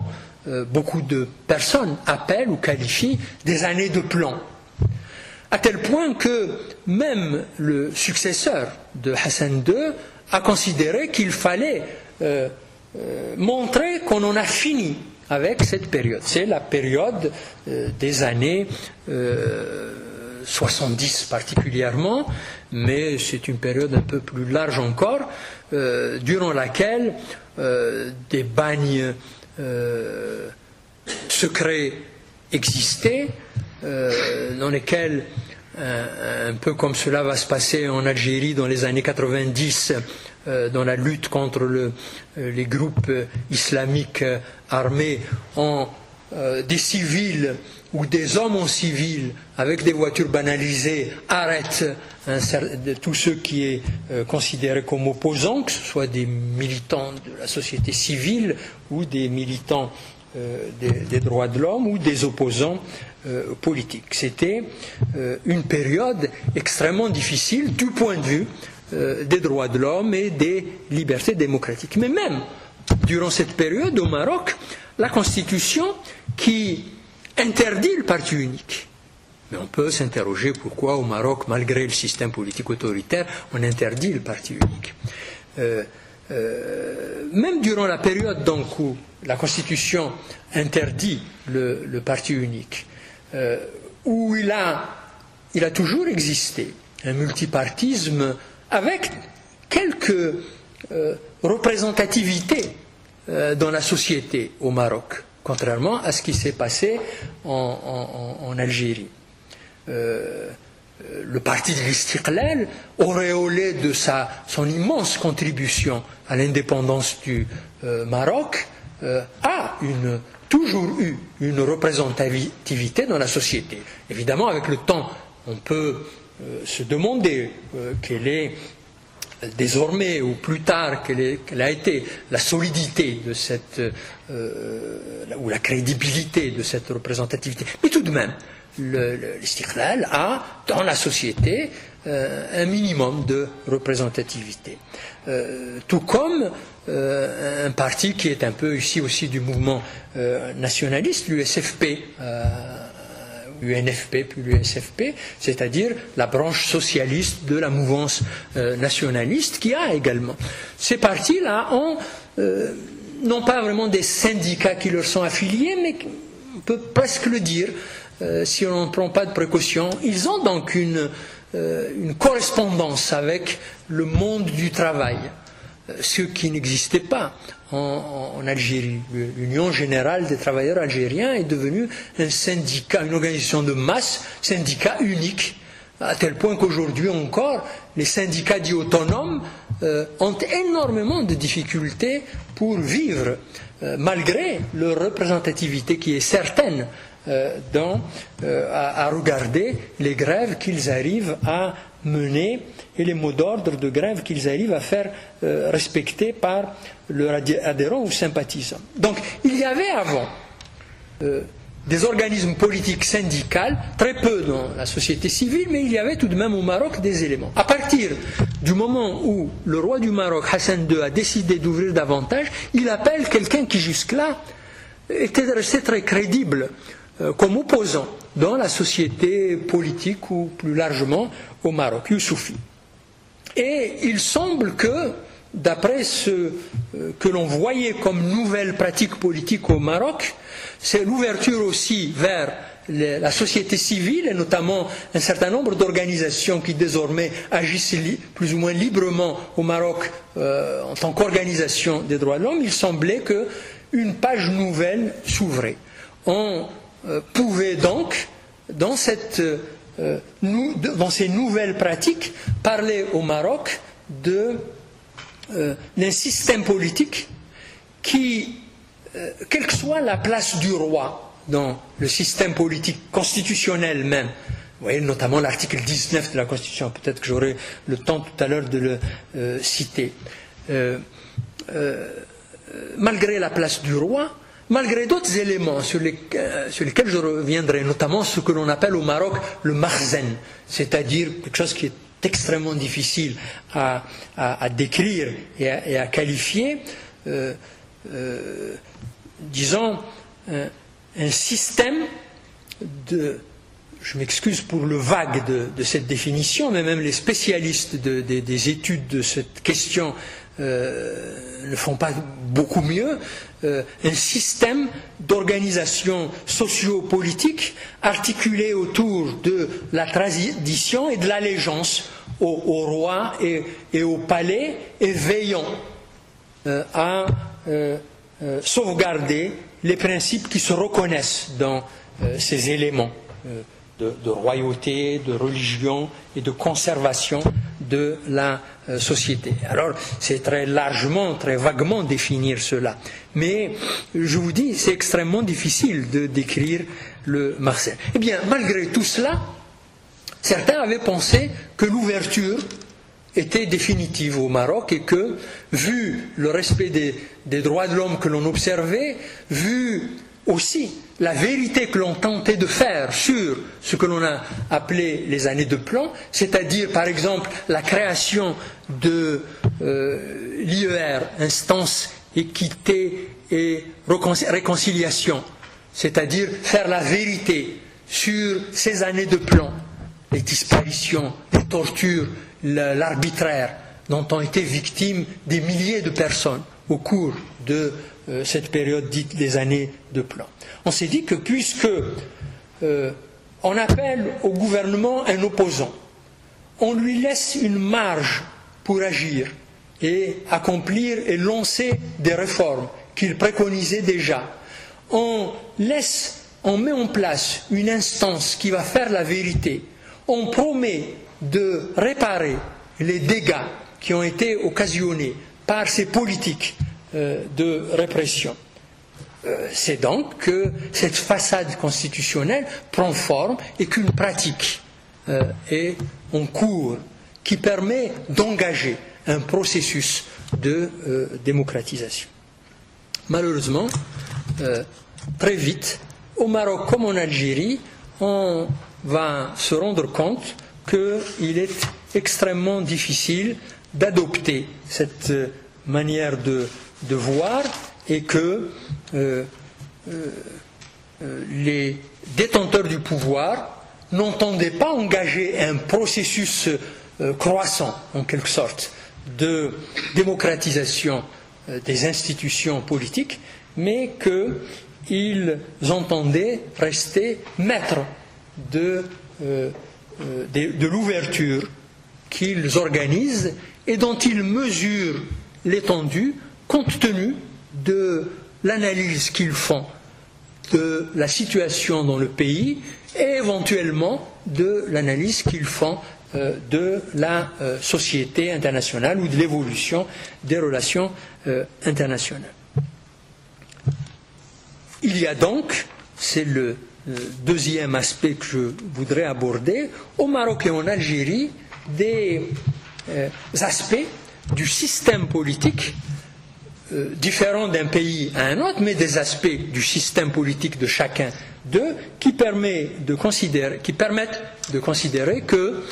euh, beaucoup de personnes appellent ou qualifient des années de plan. À tel point que même le successeur de Hassan II a considéré qu'il fallait montrer qu'on en a fini avec cette période. C'est la période des années 70 particulièrement, mais c'est une période un peu plus large encore, euh, durant laquelle euh, des bagnes euh, secrets existaient, dans lesquels, un, peu comme cela va se passer en Algérie dans les années 90, dans la lutte contre les groupes islamiques armés, en des civils où des hommes en civil, avec des voitures banalisées, arrêtent tous ceux qui est euh, considéré comme opposants, que ce soit des militants de la société civile ou des militants euh, des, droits de l'homme ou des opposants euh, politiques. C'était une période extrêmement difficile du point de vue des droits de l'homme et des libertés démocratiques. Mais même durant cette période au Maroc, la Constitution qui interdit le parti unique. Mais on peut s'interroger pourquoi au Maroc, malgré le système politique autoritaire, on interdit le parti unique. Euh, euh, même durant la période donc, où la Constitution interdit le, parti unique, euh, où il a, toujours existé un multipartisme avec quelques représentativités dans la société au Maroc contrairement à ce qui s'est passé en, Algérie. Euh, le parti de l'Istiqlal, auréolé de sa, son immense contribution à l'indépendance du euh, Maroc, euh, a une, toujours eu une représentativité dans la société. Évidemment, avec le temps, on peut se demander quelle est désormais ou plus tard quelle, a été la solidité de cette euh, ou la crédibilité de cette représentativité. Mais tout de même, l'istiklal a dans la société euh, un minimum de représentativité. Euh, tout comme un parti qui est un peu ici aussi du mouvement nationaliste, l'USFP l'UNFP puis l'USFP, c'est-à-dire la branche socialiste de la mouvance euh, nationaliste qui a également. Ces partis-là ont euh, non pas vraiment des syndicats qui leur sont affiliés, mais on peut presque le dire, euh, si on ne prend pas de précautions, ils ont donc une correspondance avec le monde du travail. Ce qui n'existait pas en, Algérie. L'Union générale des travailleurs algériens est devenue un syndicat, une organisation de masse, syndicat unique, à tel point qu'aujourd'hui encore, les syndicats dits autonomes euh, ont énormément de difficultés pour vivre, euh, malgré leur représentativité qui est certaine euh, à, regarder les grèves qu'ils arrivent à mener et les mots d'ordre de grève qu'ils arrivent à faire respecter par leurs adhérents ou sympathisants. Donc il y avait avant des organismes politiques syndicaux, très peu dans la société civile, mais il y avait tout de même au Maroc des éléments. À partir du moment où le roi du Maroc, Hassan II, a décidé d'ouvrir davantage, il appelle quelqu'un qui jusque-là était resté très crédible euh, comme opposant dans la société politique ou plus largement au Maroc, Youssoufi. Et il semble que, d'après ce euh, que l'on voyait comme nouvelle pratique politique au Maroc, c'est l'ouverture aussi vers la société civile et notamment un certain nombre d'organisations qui désormais agissent plus ou moins librement au Maroc euh, en tant qu'organisation des droits de l'homme, il semblait qu'une page nouvelle s'ouvrait. Euh, pouvait donc, dans, euh, dans, ces nouvelles pratiques, parler au Maroc d'un système politique qui euh, quelle que soit la place du roi dans le système politique constitutionnel même, vous voyez, notamment l'article 19 de la Constitution, peut-être que j'aurai le temps tout à l'heure de le euh, citer, euh, malgré la place du roi, malgré d'autres éléments sur, lesquels je reviendrai, notamment ce que l'on appelle au Maroc le marzen, c'est-à-dire quelque chose qui est extrêmement difficile à, décrire et à, qualifier disons, un, système de, je m'excuse pour le vague de, cette définition, mais même les spécialistes des études de cette question euh, ne font pas beaucoup mieux, euh, un système d'organisation socio-politique articulé autour de la tradition et de l'allégeance au, roi et, au palais et veillant euh, à euh, sauvegarder les principes qui se reconnaissent dans euh, ces éléments euh, de, royauté, de religion et de conservation de la société. Alors, c'est très largement, très vaguement définir cela. Mais, je vous dis, c'est extrêmement difficile de décrire le Marseille. Eh bien, malgré tout cela, certains avaient pensé que l'ouverture était définitive au Maroc et que, vu le respect des, droits de l'homme que l'on observait, vu aussi la vérité que l'on tentait de faire sur ce que l'on a appelé les années de plan, c'est-à-dire par exemple la création de euh, l'IER, instance équité et réconciliation, c'est-à-dire faire la vérité sur ces années de plan, les disparitions, les tortures, l'arbitraire dont ont été victimes des milliers de personnes au cours de euh, cette période dite des années de plan. On s'est dit que puisque euh, on appelle au gouvernement un opposant, on lui laisse une marge pour agir et accomplir et lancer des réformes qu'il préconisait déjà. On met en place une instance qui va faire la vérité. On promet de réparer les dégâts qui ont été occasionnés par ces politiques de répression. Euh, c'est donc que cette façade constitutionnelle prend forme et qu'une pratique euh, est en cours qui permet d'engager un processus de démocratisation. Malheureusement, très vite, au Maroc comme en Algérie, on va se rendre compte qu'il est extrêmement difficile d'adopter cette euh, manière de, voir et que euh, euh, les détenteurs du pouvoir n'entendaient pas engager un processus croissant, en quelque sorte, de démocratisation des institutions politiques, mais qu'ils entendaient rester maîtres de euh, de, l'ouverture qu'ils organisent et dont ils mesurent l'étendue compte tenu de l'analyse qu'ils font de la situation dans le pays et éventuellement de l'analyse qu'ils font euh, de la euh, société internationale ou de l'évolution des relations euh, internationales. Il y a donc, c'est le deuxième aspect que je voudrais aborder, au Maroc et en Algérie, des aspects du système politique différents d'un pays à un autre, mais des aspects du système politique de chacun d'eux qui, permettent de considérer que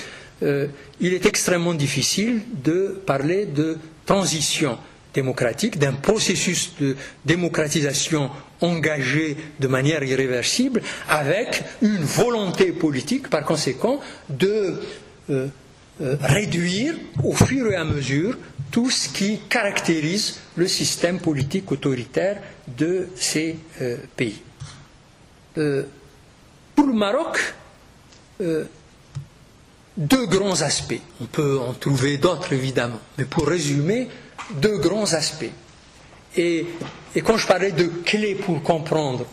euh, est extrêmement difficile de parler de transition démocratique, d'un processus de démocratisation engagé de manière irréversible, avec une volonté politique, par conséquent, de euh, euh, réduire au fur et à mesure tout ce qui caractérise le système politique autoritaire de ces pays. pour le Maroc, deux grands aspects. On peut en trouver d'autres évidemment, mais pour résumer, deux grands aspects. Et, quand je parlais de clés pour comprendre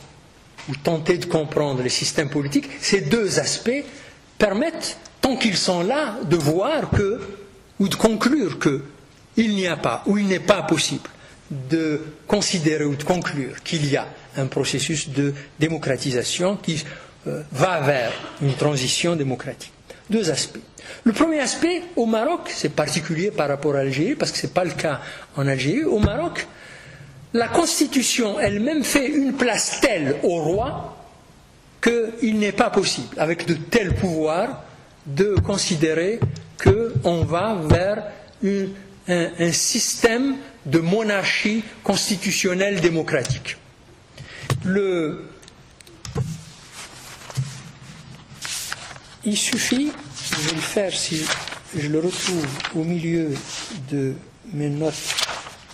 ou tenter de comprendre les systèmes politiques, ces deux aspects permettent, tant qu'ils sont là, de voir que, ou de conclure que il n'y a pas, ou il n'est pas possible de considérer ou de conclure qu'il y a un processus de démocratisation qui euh, va vers une transition démocratique deux aspects. Le premier aspect, au Maroc, c'est particulier par rapport à l'Algérie, parce que ce n'est pas le cas en Algérie, au Maroc, la Constitution elle-même fait une place telle au roi qu'il n'est pas possible, avec de tels pouvoirs, de considérer qu'on va vers un, système de monarchie constitutionnelle démocratique. Il suffit, je vais le faire si je le retrouve au milieu de mes notes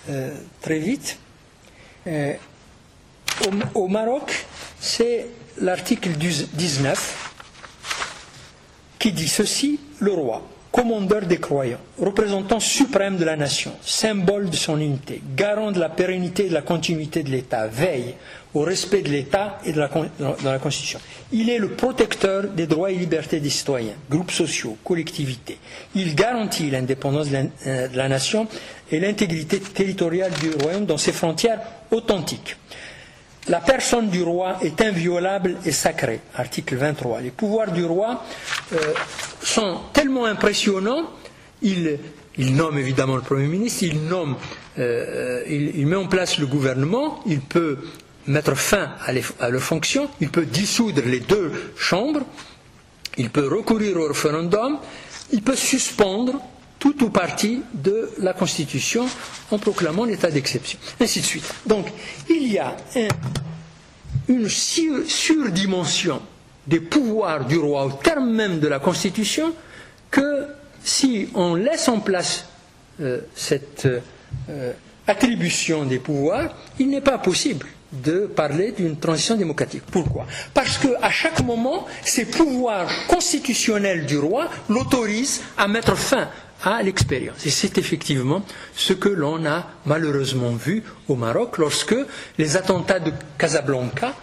euh, très vite. Euh, au, au, Maroc, c'est l'article 19 qui dit ceci, le roi, commandeur des croyants, représentant suprême de la nation, symbole de son unité, garant de la pérennité et de la continuité de l'État, veille au respect de l'État et de la, Constitution. Il est le protecteur des droits et libertés des citoyens, groupes sociaux, collectivités. Il garantit l'indépendance de, euh, de la nation et l'intégrité territoriale du royaume dans ses frontières authentiques. La personne du roi est inviolable et sacrée. Article 23. Les pouvoirs du roi euh, sont tellement impressionnants, il, nomme évidemment le Premier ministre, il, nomme, euh, il, met en place le gouvernement, il peut mettre fin à, à leurs fonctions, il peut dissoudre les deux chambres, il peut recourir au référendum, il peut suspendre tout ou partie de la Constitution en proclamant l'état d'exception, ainsi de suite. Donc, il y a un, une surdimension des pouvoirs du roi au terme même de la Constitution que si on laisse en place euh, cette euh, attribution des pouvoirs, il n'est pas possible de parler d'une transition démocratique. Pourquoi? Parce qu'à chaque moment, ces pouvoirs constitutionnels du roi l'autorisent à mettre fin à l'expérience. Et c'est effectivement ce que l'on a malheureusement vu au Maroc lorsque les attentats de Casablanca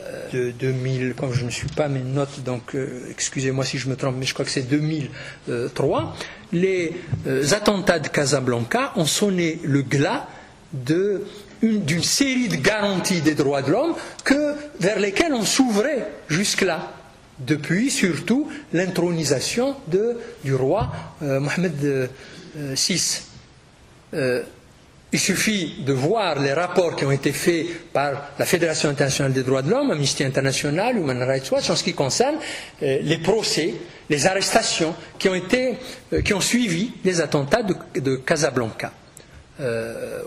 euh, de 2000, comme je ne suis pas mes notes, donc euh, excusez-moi si je me trompe, mais je crois que c'est 2003, les euh, attentats de Casablanca ont sonné le glas d'une série de garanties des droits de l'homme vers lesquelles on s'ouvrait jusque-là depuis surtout l'intronisation du roi euh, Mohamed VI. Euh, euh, il suffit de voir les rapports qui ont été faits par la Fédération internationale des droits de l'homme, Amnesty International, Human Rights Watch, en ce qui concerne les procès, les arrestations qui ont, été, qui ont suivi les attentats de, de Casablanca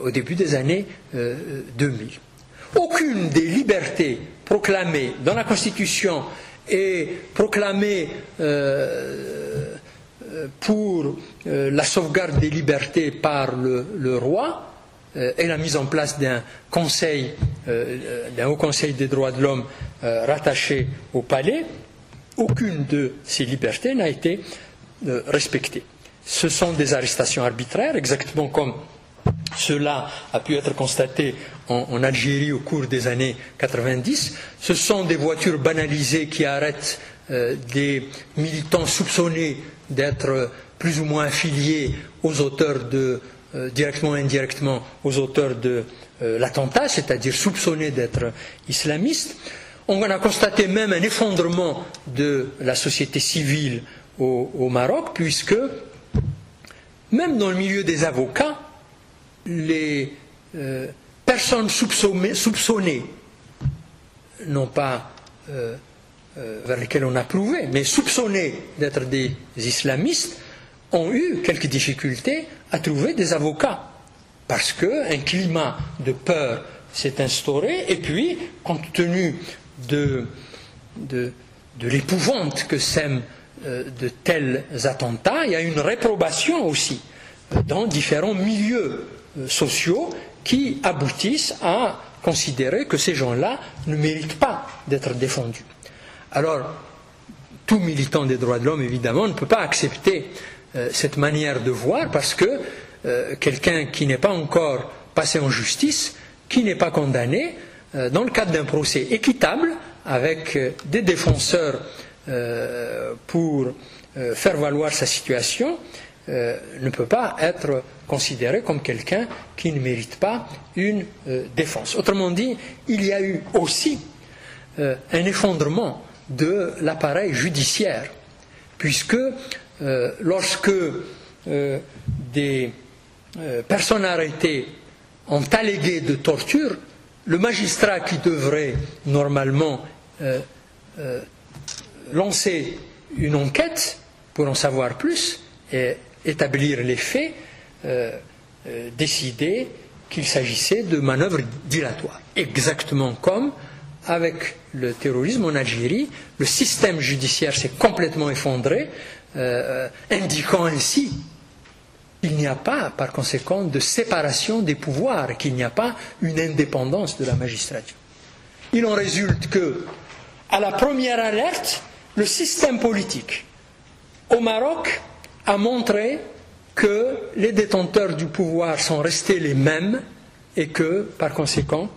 au début des années 2000. Aucune des libertés proclamées dans la Constitution et proclamé euh, euh, pour euh, la sauvegarde des libertés par le, roi et la mise en place d'un conseil, d'un haut conseil des droits de l'homme rattaché au palais, aucune de ces libertés n'a été respectée. Ce sont des arrestations arbitraires, exactement comme Cela a pu être constaté en, Algérie au cours des années 90. Ce sont des voitures banalisées qui arrêtent euh, des militants soupçonnés d'être plus ou moins affiliés aux auteurs de, euh, directement ou indirectement aux auteurs de euh, l'attentat, c'est-à-dire soupçonnés d'être islamistes. On a constaté même un effondrement de la société civile au, Maroc, puisque même dans le milieu des avocats, les euh, personnes soupçonnées, non pas euh, euh, vers lesquelles on a prouvé, mais soupçonnées d'être des islamistes, ont eu quelques difficultés à trouver des avocats, parce qu'un climat de peur s'est instauré, et puis, compte tenu de, l'épouvante que sèment euh, de tels attentats, il y a une réprobation aussi dans différents milieux sociaux qui aboutissent à considérer que ces gens-là ne méritent pas d'être défendus. Alors, tout militant des droits de l'homme, évidemment, ne peut pas accepter cette manière de voir parce que quelqu'un qui n'est pas encore passé en justice, qui n'est pas condamné, euh, dans le cadre d'un procès équitable, avec euh, des défenseurs euh, pour faire valoir sa situation, ne peut pas être considéré comme quelqu'un qui ne mérite pas une défense. Autrement dit, il y a eu aussi un effondrement de l'appareil judiciaire, puisque lorsque des personnes arrêtées ont allégué de torture, le magistrat qui devrait normalement euh, euh, lancer une enquête pour en savoir plus et établir les faits, euh, décidait qu'il s'agissait de manœuvres dilatoires. Exactement comme avec le terrorisme en Algérie, le système judiciaire s'est complètement effondré, indiquant ainsi il n'y a pas, par conséquent, de séparation des pouvoirs, qu'il n'y a pas une indépendance de la magistrature. Il en résulte que, à la première alerte, le système politique au Maroc a montré que les détenteurs du pouvoir sont restés les mêmes et que, par conséquent,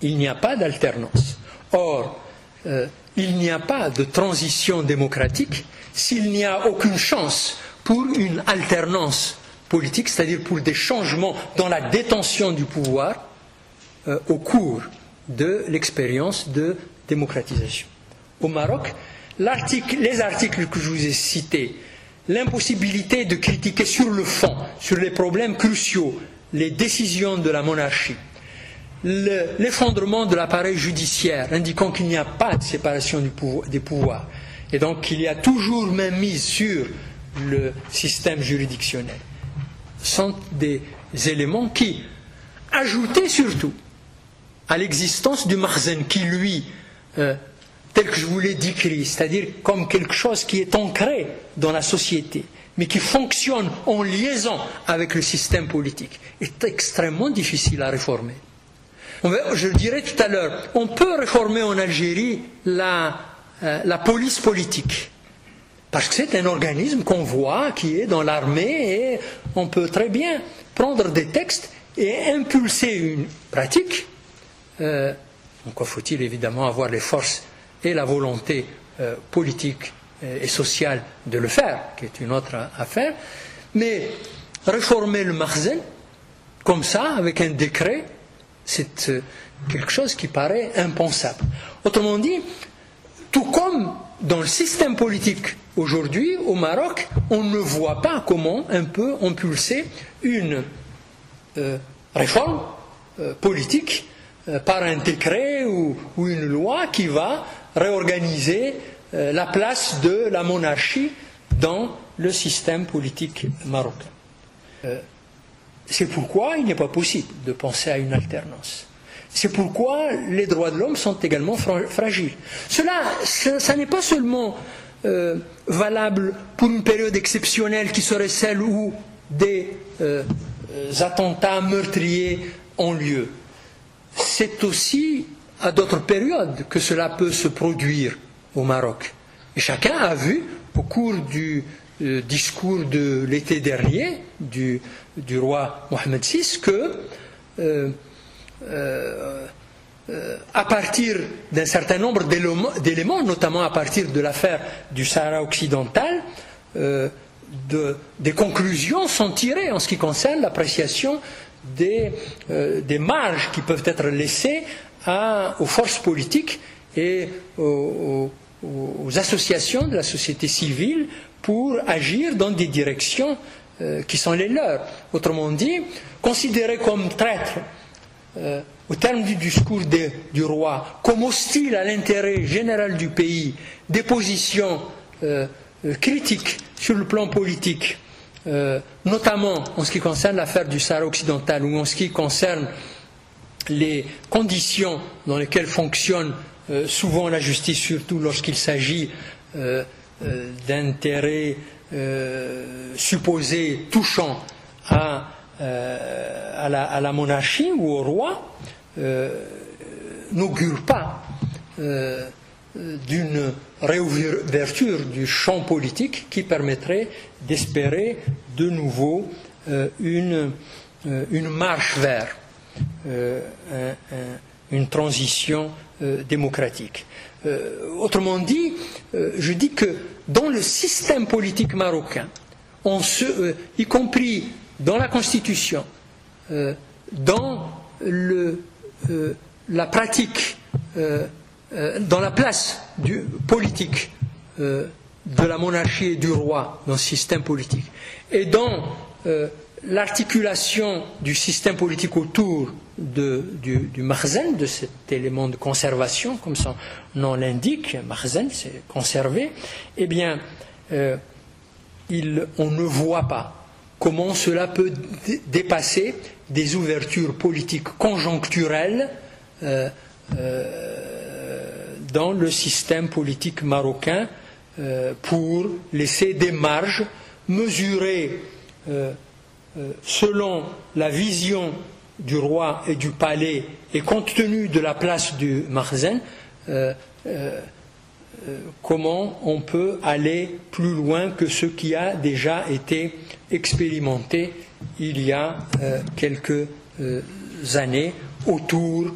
il n'y a pas d'alternance. Or, euh, il n'y a pas de transition démocratique s'il n'y a aucune chance pour une alternance politique, c'est-à-dire pour des changements dans la détention du pouvoir euh, au cours de l'expérience de démocratisation. Au Maroc, les articles que je vous ai cités, l'impossibilité de critiquer sur le fond, sur les problèmes cruciaux, les décisions de la monarchie, l'effondrement de l'appareil judiciaire, indiquant qu'il n'y a pas de séparation des pouvoirs, et donc qu'il y a toujours même mise sur le système juridictionnel sont des éléments qui, ajoutés surtout à l'existence du marzen qui, lui, euh, tel que je vous l'ai décrit, c'est-à-dire comme quelque chose qui est ancré dans la société, mais qui fonctionne en liaison avec le système politique, est extrêmement difficile à réformer. Je le dirais tout à l'heure, on peut réformer en Algérie la, euh, la police politique. Parce que c'est un organisme qu'on voit, qui est dans l'armée, et on peut très bien prendre des textes et impulser une pratique. Euh, encore faut-il évidemment avoir les forces et la volonté euh, politique euh, et sociale de le faire, qui est une autre affaire. Mais réformer le marzen, comme ça, avec un décret, c'est quelque chose qui paraît impensable. Autrement dit, tout comme dans le système politique aujourd'hui, au Maroc, on ne voit pas comment on peut impulser une euh, réforme euh, politique euh, par un décret ou, une loi qui va réorganiser la place de la monarchie dans le système politique marocain. C'est pourquoi il n'est pas possible de penser à une alternance. C'est pourquoi les droits de l'homme sont également fragiles. Cela, ça, n'est pas seulement euh, valable pour une période exceptionnelle qui serait celle où des euh, attentats meurtriers ont lieu. C'est aussi à d'autres périodes que cela peut se produire au Maroc. Et chacun a vu au cours du discours de l'été dernier du, roi Mohamed VI que à partir d'un certain nombre d'éléments, notamment à partir de l'affaire du Sahara occidental, des conclusions sont tirées en ce qui concerne l'appréciation des, marges qui peuvent être laissées aux forces politiques et aux, associations de la société civile pour agir dans des directions euh, qui sont les leurs. Autrement dit, considérés comme traîtres euh, au terme du discours du roi, comme hostiles à l'intérêt général du pays, des positions euh, critiques sur le plan politique, notamment en ce qui concerne l'affaire du Sahara occidental ou en ce qui concerne les conditions dans lesquelles fonctionne euh, souvent la justice, surtout lorsqu'il s'agit euh, euh, d'intérêts supposés touchant à, la, monarchie ou au roi, n'augure pas d'une réouverture du champ politique qui permettrait d'espérer de nouveau une marche vers euh, une transition euh, démocratique. Euh, autrement dit, je dis que dans le système politique marocain, y compris dans la Constitution, dans la pratique, dans la place politique de la monarchie et du roi dans le système politique, et dans l'articulation du système politique autour du, du marzen, de cet élément de conservation, comme son nom l'indique, marzen, c'est conservé, eh bien, euh, on ne voit pas comment cela peut dépasser des ouvertures politiques conjoncturelles euh, euh, dans le système politique marocain pour laisser des marges mesurées selon la vision du roi et du palais et compte tenu de la place du Marzen, euh, euh, comment on peut aller plus loin que ce qui a déjà été expérimenté il y a quelques années autour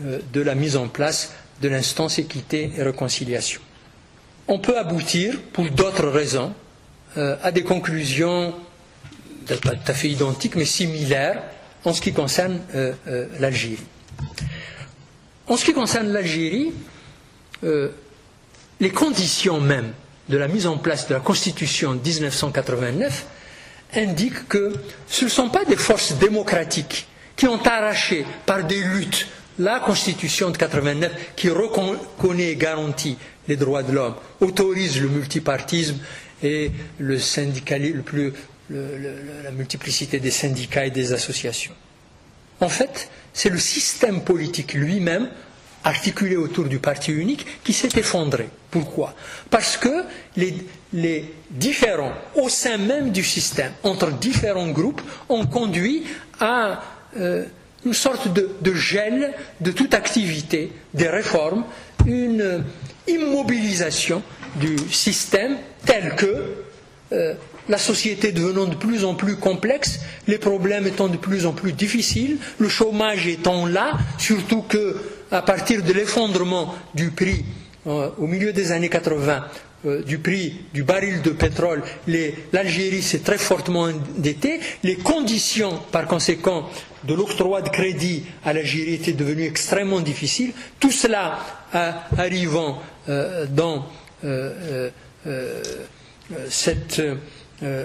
de la mise en place de l'instance équité et réconciliation. On peut aboutir, pour d'autres raisons, à des conclusions pas tout à fait identique, mais similaire en ce qui concerne euh, euh, l'Algérie. En ce qui concerne l'Algérie, euh, les conditions même de la mise en place de la Constitution de 1989 indiquent que ce ne sont pas des forces démocratiques qui ont arraché par des luttes la Constitution de 89 qui reconnaît et garantit les droits de l'homme, autorise le multipartisme et le syndicalisme, le plus, la multiplicité des syndicats et des associations. En fait, c'est le système politique lui-même, articulé autour du parti unique, qui s'est effondré. Pourquoi? Parce que les, différents, au sein même du système, entre différents groupes, ont conduit à euh, une sorte de, gel de toute activité, des réformes, une immobilisation du système tel que euh, la société devenant de plus en plus complexe, les problèmes étant de plus en plus difficiles, le chômage étant là, surtout que à partir de l'effondrement du prix euh, au milieu des années 80 euh, du prix du baril de pétrole, l'Algérie s'est très fortement endettée, les conditions par conséquent de l'octroi de crédit à l'Algérie étaient devenues extrêmement difficiles, tout cela arrivant dans cette euh,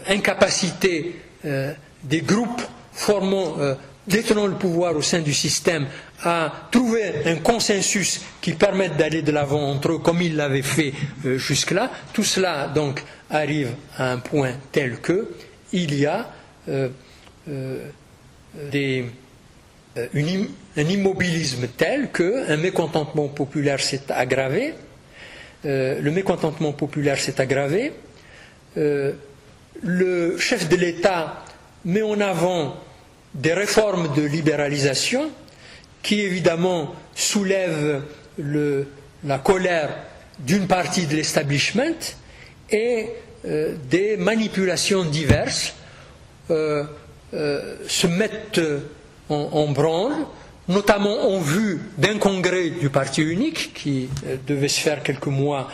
incapacité euh, des groupes formant, euh, détenant le pouvoir au sein du système à trouver un consensus qui permette d'aller de l'avant entre eux comme ils l'avaient fait jusque-là, tout cela donc arrive à un point tel que il y a un immobilisme tel qu'un mécontentement populaire s'est aggravé, le mécontentement populaire s'est aggravé, le chef de l'État met en avant des réformes de libéralisation qui évidemment soulèvent la colère d'une partie de l'establishment et des manipulations diverses se mettent en, branle, notamment en vue d'un congrès du parti unique qui devait se faire quelques mois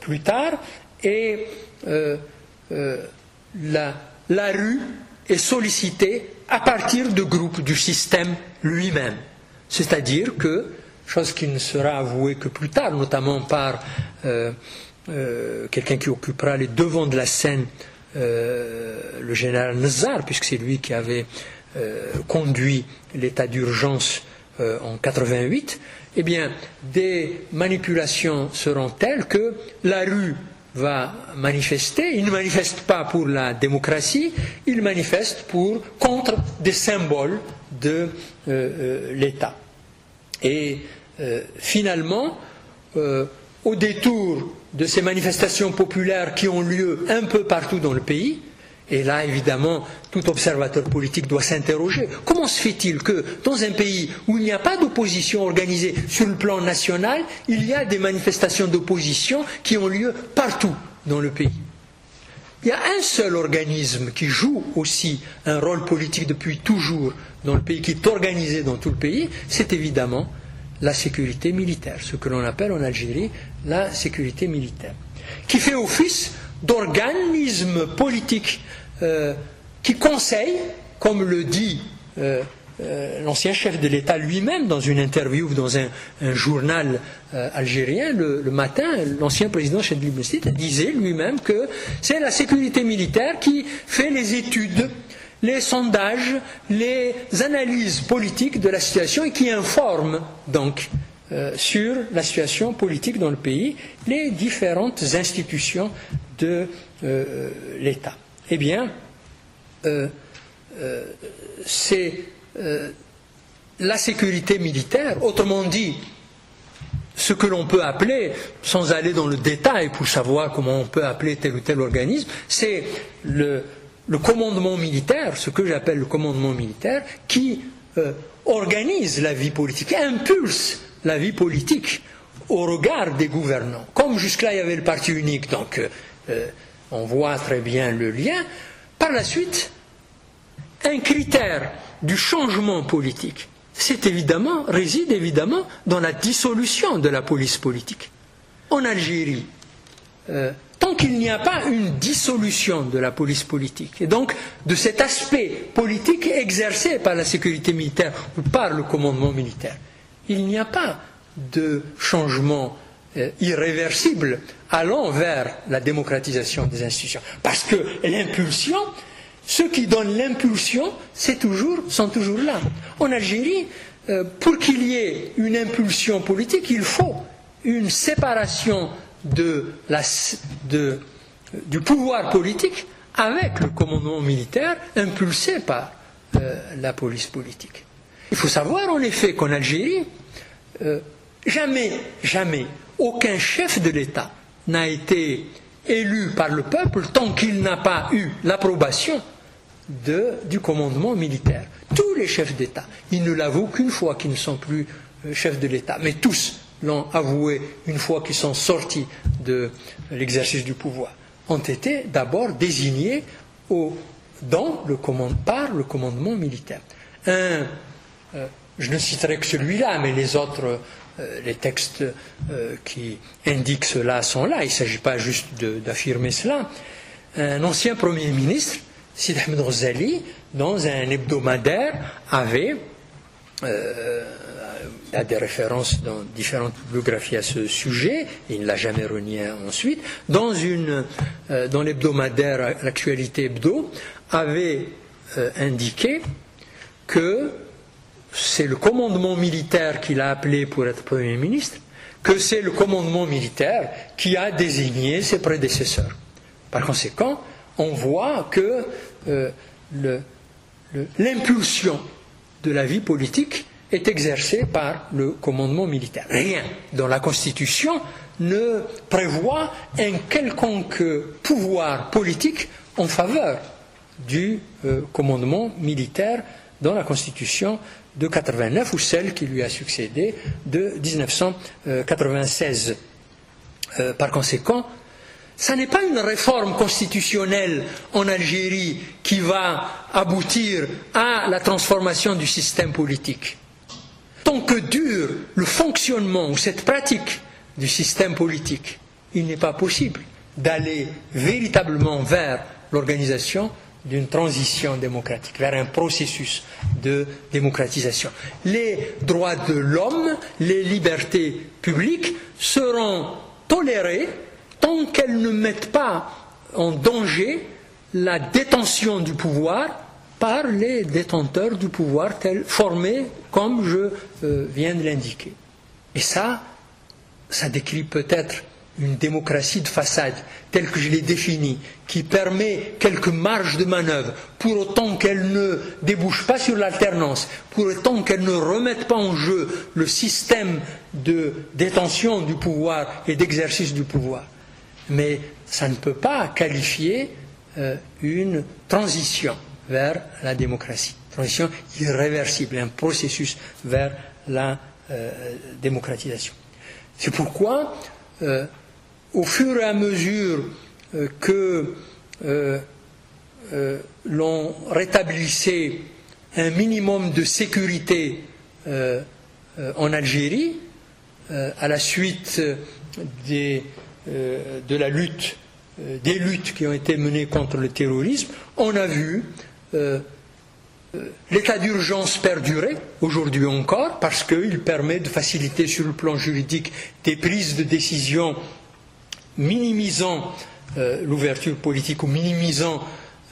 plus tard, et la, rue est sollicitée à partir de groupes du système lui-même. C'est-à-dire que, chose qui ne sera avouée que plus tard, notamment par euh, euh, quelqu'un qui occupera les devants de la scène, euh, le général Nazar, puisque c'est lui qui avait conduit l'état d'urgence en 88, eh bien, des manipulations seront telles que la rue va manifester, il ne manifeste pas pour la démocratie, il manifeste pour, contre des symboles de euh, euh, l'État. Et euh, finalement, au détour de ces manifestations populaires qui ont lieu un peu partout dans le pays, et là, évidemment, tout observateur politique doit s'interroger. Comment se fait-il que dans un pays où il n'y a pas d'opposition organisée sur le plan national, il y a des manifestations d'opposition qui ont lieu partout dans le pays? Il y a un seul organisme qui joue aussi un rôle politique depuis toujours dans le pays, qui est organisé dans tout le pays, c'est évidemment la sécurité militaire, ce que l'on appelle en Algérie la sécurité militaire, qui fait office d'organisme politique euh, qui conseille, comme le dit euh, euh, l'ancien chef de l'État lui-même dans une interview dans un, journal algérien le, matin, l'ancien président Chedli disait lui-même que c'est la sécurité militaire qui fait les études, les sondages, les analyses politiques de la situation et qui informe donc sur la situation politique dans le pays les différentes institutions de l'État. Eh bien, euh, euh, c'est euh, la sécurité militaire, autrement dit, ce que l'on peut appeler, sans aller dans le détail pour savoir comment on peut appeler tel ou tel organisme, c'est le, commandement militaire, ce que j'appelle le commandement militaire, qui organise la vie politique, impulse la vie politique au regard des gouvernants. Comme jusque-là il y avait le parti unique, donc on voit très bien le lien. Par la suite, un critère du changement politique, c'est réside évidemment dans la dissolution de la police politique. En Algérie, euh, tant qu'il n'y a pas une dissolution de la police politique, et donc de cet aspect politique exercé par la sécurité militaire ou par le commandement militaire, il n'y a pas de changement irréversible allant vers la démocratisation des institutions. Parce que l'impulsion, ceux qui donnent l'impulsion, sont toujours là. En Algérie, euh, pour qu'il y ait une impulsion politique, il faut une séparation du pouvoir politique avec le commandement militaire impulsé par euh, la police politique. Il faut savoir en effet qu'en Algérie, jamais, jamais aucun chef de l'État n'a été élu par le peuple tant qu'il n'a pas eu l'approbation du commandement militaire. Tous les chefs d'État, ils ne l'avouent qu'une fois qu'ils ne sont plus euh, chefs de l'État, mais tous l'ont avoué une fois qu'ils sont sortis de l'exercice du pouvoir, ont été d'abord désignés par le commandement militaire. Un, euh, je ne citerai que celui-là, mais les autres les textes euh, qui indiquent cela sont là. Il ne s'agit pas juste d'affirmer cela. Un ancien Premier ministre, Sid Ahmed Ghazali, dans un hebdomadaire, avait, euh, a des références dans différentes bibliographies à ce sujet, il ne l'a jamais renié ensuite, dans, dans l'hebdomadaire L'actualité hebdo, avait indiqué que c'est le commandement militaire qu'il a appelé pour être Premier ministre, que c'est le commandement militaire qui a désigné ses prédécesseurs. Par conséquent, on voit que euh, l'impulsion de la vie politique est exercée par le commandement militaire. Rien dans la Constitution ne prévoit un quelconque pouvoir politique en faveur du euh, commandement militaire dans la Constitution de 89 ou celle qui lui a succédé de 1996. Euh, par conséquent, Ce n'est pas une réforme constitutionnelle en Algérie qui va aboutir à la transformation du système politique. Tant que dure le fonctionnement ou cette pratique du système politique, il n'est pas possible d'aller véritablement vers l'organisation d'une transition démocratique, vers un processus de démocratisation. Les droits de l'homme, les libertés publiques seront tolérées tant qu'elles ne mettent pas en danger la détention du pouvoir par les détenteurs du pouvoir tels, formés comme je euh, viens de l'indiquer. Et ça, ça décrit peut-être une démocratie de façade, telle que je l'ai définie, qui permet quelques marges de manœuvre, pour autant qu'elle ne débouche pas sur l'alternance, pour autant qu'elle ne remette pas en jeu le système de détention du pouvoir et d'exercice du pouvoir. Mais ça ne peut pas qualifier euh, une transition vers la démocratie, transition irréversible, un processus vers la euh, démocratisation. C'est pourquoi euh, au fur et à mesure euh, que euh, euh, l'on rétablissait un minimum de sécurité en Algérie, à la suite de la lutte, des luttes qui ont été menées contre le terrorisme, on a vu l'état d'urgence perdurer, aujourd'hui encore, parce qu'il permet de faciliter sur le plan juridique des prises de décision minimisant euh, l'ouverture politique ou minimisant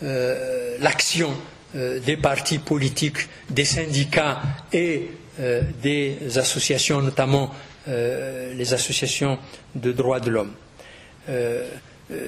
euh, l'action euh, des partis politiques, des syndicats et des associations, notamment les associations de droits de l'homme.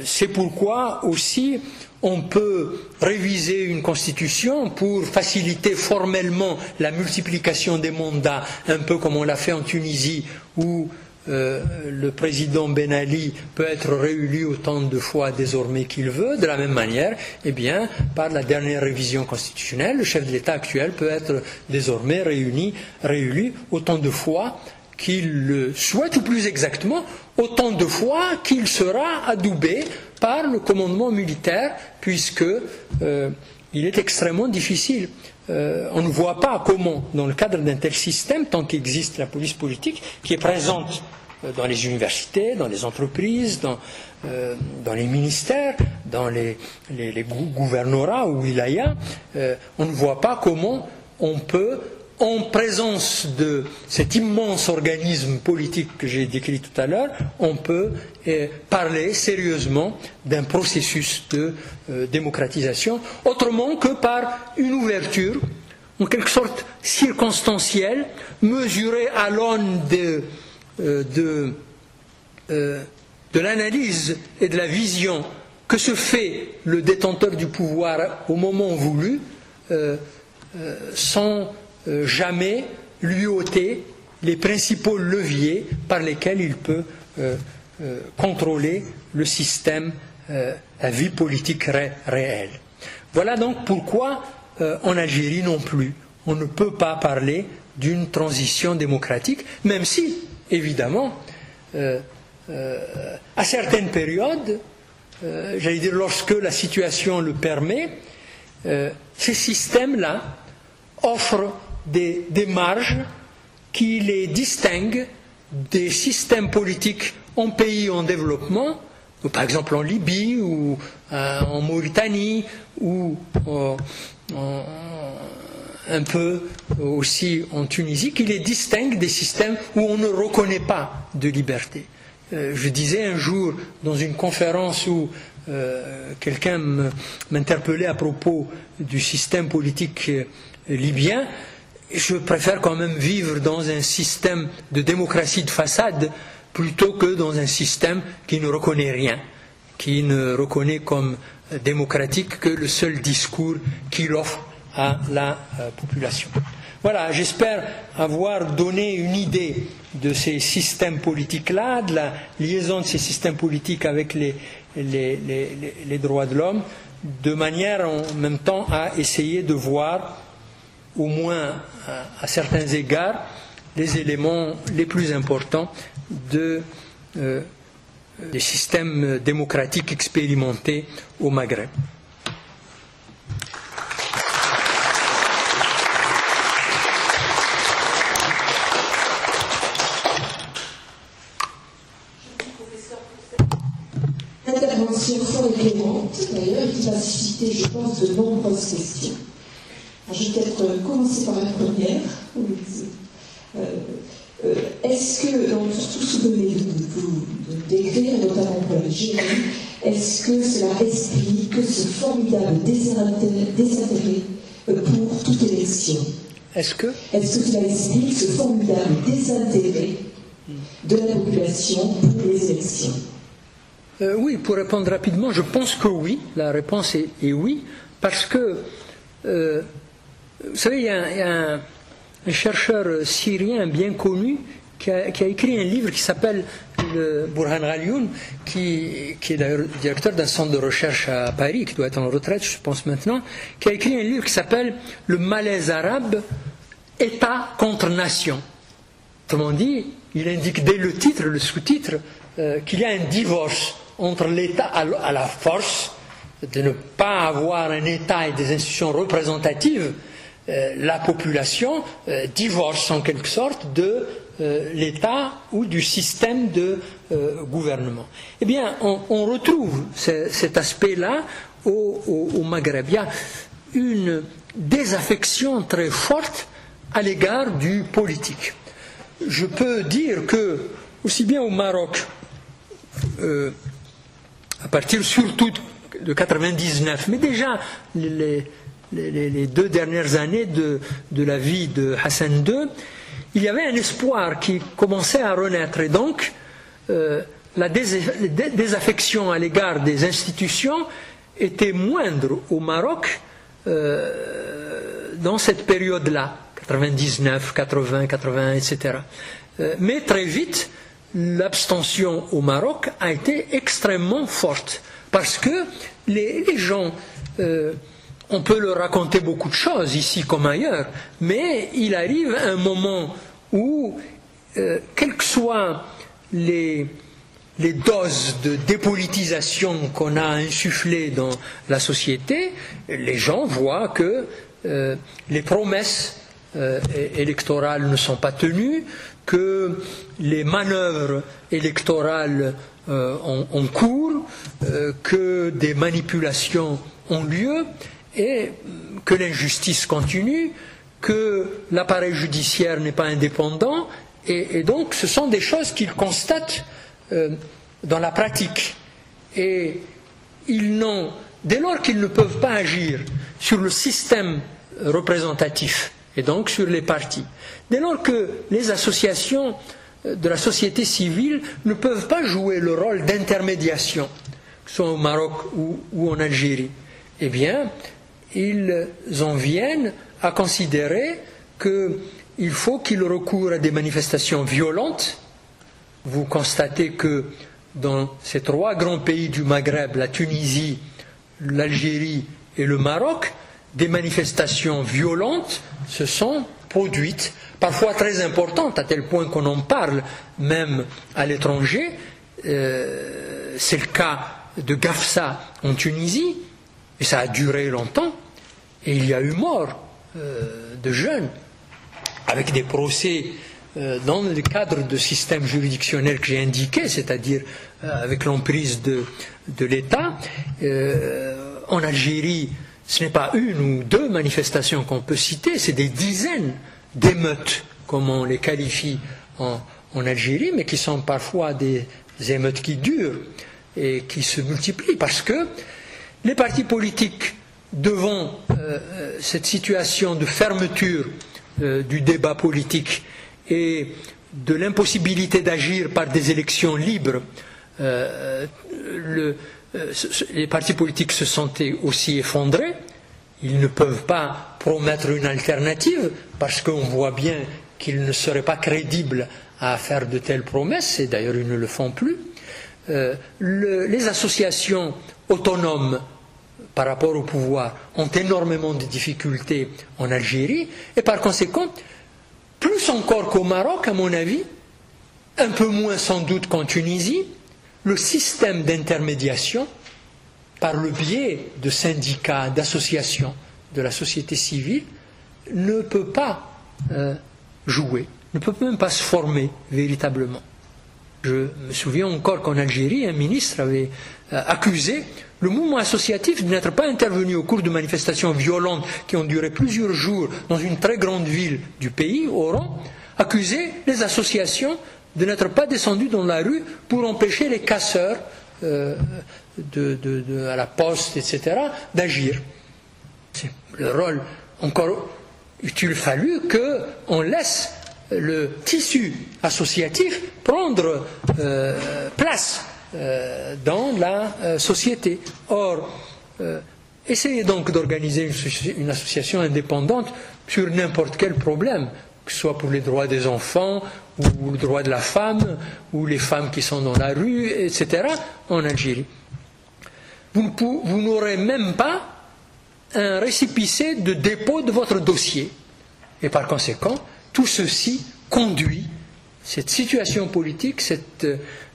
C'est pourquoi aussi on peut réviser une constitution pour faciliter formellement la multiplication des mandats, un peu comme on l'a fait en Tunisie, où euh, le président Ben Ali peut être réélu autant de fois désormais qu'il veut, de la même manière, eh bien, par la dernière révision constitutionnelle, le chef de l'État actuel peut être désormais réuni, réélu autant de fois qu'il le souhaite, ou plus exactement, autant de fois qu'il sera adoubé par le commandement militaire, puisque euh, il est extrêmement difficile euh, on ne voit pas comment, dans le cadre d'un tel système, tant qu'existe la police politique, qui est présente euh, dans les universités, dans les entreprises, dans, euh, les ministères, dans les, gouvernorats ou wilayas, on ne voit pas comment on peut en présence de cet immense organisme politique que j'ai décrit tout à l'heure, on peut eh, parler sérieusement d'un processus de euh, démocratisation, autrement que par une ouverture, en quelque sorte circonstancielle, mesurée à l'aune de, euh, euh, de l'analyse et de la vision que se fait le détenteur du pouvoir au moment voulu, sans jamais lui ôter les principaux leviers par lesquels il peut euh, euh, contrôler le système, la vie politique réelle. Voilà donc pourquoi en Algérie non plus, on ne peut pas parler d'une transition démocratique, même si, évidemment, à certaines périodes, j'allais dire lorsque la situation le permet, ces systèmes-là offrent des, marges qui les distinguent des systèmes politiques en pays en développement, par exemple en Libye ou euh, en Mauritanie ou euh, un peu aussi en Tunisie, qui les distinguent des systèmes où on ne reconnaît pas de liberté. Euh, je disais un jour dans une conférence où quelqu'un m'interpellait à propos du système politique libyen, je préfère quand même vivre dans un système de démocratie de façade plutôt que dans un système qui ne reconnaît rien, qui ne reconnaît comme démocratique que le seul discours qu'il offre à la euh, population. Voilà, j'espère avoir donné une idée de ces systèmes politiques-là, de la liaison de ces systèmes politiques avec les, les droits de l'homme, de manière en même temps à essayer de voir au moins à, certains égards, les éléments les plus importants de euh, des systèmes démocratiques expérimentés au Maghreb. Intervention fort éclairante, d'ailleurs, qui va susciter, je pense, de nombreuses questions. Je vais peut-être commencer par la première. Euh, euh, est-ce que, dans tout ce que vous décrire, notamment pour l'Algérie, est-ce que cela explique ce formidable désintérêt euh, pour toute élection Est-ce que? Est-ce que cela explique ce formidable désintérêt de la population pour les élections euh, Oui, pour répondre rapidement, je pense que oui. La réponse est, oui, parce que, euh, vous savez, il y a, un, chercheur syrien bien connu qui a, écrit un livre qui s'appelle le Burhan Ghalioun, qui, qui est d'ailleurs directeur d'un centre de recherche à Paris, qui doit être en retraite, je pense maintenant, qui a écrit un livre qui s'appelle Le malaise arabe, État contre nation. Autrement dit, il indique dès le titre, le sous-titre, euh, qu'il y a un divorce entre l'État à la force de ne pas avoir un État et des institutions représentatives, la population euh, divorce en quelque sorte de euh, l'État ou du système de euh, gouvernement. Eh bien, on, retrouve cet aspect-là au, Maghreb. Il y a une désaffection très forte à l'égard du politique. Je peux dire que, aussi bien au Maroc, euh, à partir surtout de 99, mais déjà les, deux dernières années de, la vie de Hassan II, il y avait un espoir qui commençait à renaître. Et donc, euh, la désaffection à l'égard des institutions était moindre au Maroc euh, dans cette période-là, 99, 80, 80, etc. mais très vite, l'abstention au Maroc a été extrêmement forte parce que les, gens euh, on peut leur raconter beaucoup de choses ici comme ailleurs, mais il arrive un moment où, euh, quelles que soient les, doses de dépolitisation qu'on a insufflées dans la société, les gens voient que euh, les promesses euh, électorales ne sont pas tenues, que les manœuvres électorales ont cours, que des manipulations ont lieu, et que l'injustice continue, que l'appareil judiciaire n'est pas indépendant, et, donc ce sont des choses qu'ils constatent euh, dans la pratique. Et ils n'ont, dès lors qu'ils ne peuvent pas agir sur le système représentatif, et donc sur les partis, dès lors que les associations euh, de la société civile ne peuvent pas jouer le rôle d'intermédiation, que ce soit au Maroc ou en Algérie, eh bien, ils en viennent à considérer qu'il faut qu'ils recourent à des manifestations violentes. Vous constatez que dans ces trois grands pays du Maghreb, la Tunisie, l'Algérie et le Maroc, des manifestations violentes se sont produites, parfois très importantes, à tel point qu'on en parle même à l'étranger. Euh, c'est le cas de Gafsa en Tunisie, et ça a duré longtemps. Et il y a eu mort euh, de jeunes avec des procès euh, dans le cadre de système juridictionnel que j'ai indiqué, c'est-à-dire euh, avec l'emprise de, de l'État. en Algérie, ce n'est pas une ou deux manifestations qu'on peut citer, c'est des dizaines d'émeutes, comme on les qualifie en, en Algérie, mais qui sont parfois des émeutes qui durent et qui se multiplient parce que les partis politiques, devant euh, euh, cette situation de fermeture euh, du débat politique et de l'impossibilité d'agir par des élections libres, les partis politiques se sentaient aussi effondrés. Ils ne peuvent pas promettre une alternative parce qu'on voit bien qu'ils ne seraient pas crédibles à faire de telles promesses, et d'ailleurs ils ne le font plus. les associations autonomes par rapport au pouvoir ont énormément de difficultés en Algérie, et par conséquent, plus encore qu'au Maroc, à mon avis, un peu moins sans doute qu'en Tunisie, le système d'intermédiation par le biais de syndicats, d'associations de la société civile ne peut pas euh, jouer, ne peut même pas se former véritablement. Je me souviens encore qu'en Algérie, un ministre avait accusé le mouvement associatif de n'être pas intervenu au cours de manifestations violentes qui ont duré plusieurs jours dans une très grande ville du pays, Oran, accusé les associations de n'être pas descendues dans la rue pour empêcher les casseurs euh, de, à la poste, etc., d'agir. C'est le rôle. Encore, il fallu qu'on laisse le tissu associatif prendre euh, place euh, dans la euh, société. Or, essayez donc d'organiser une, association indépendante sur n'importe quel problème, que ce soit pour les droits des enfants, ou le droit de la femme, ou les femmes qui sont dans la rue, etc., en Algérie. vous n'aurez même pas un récipicé de dépôt de votre dossier. Et par conséquent, tout ceci conduit cette situation politique, cette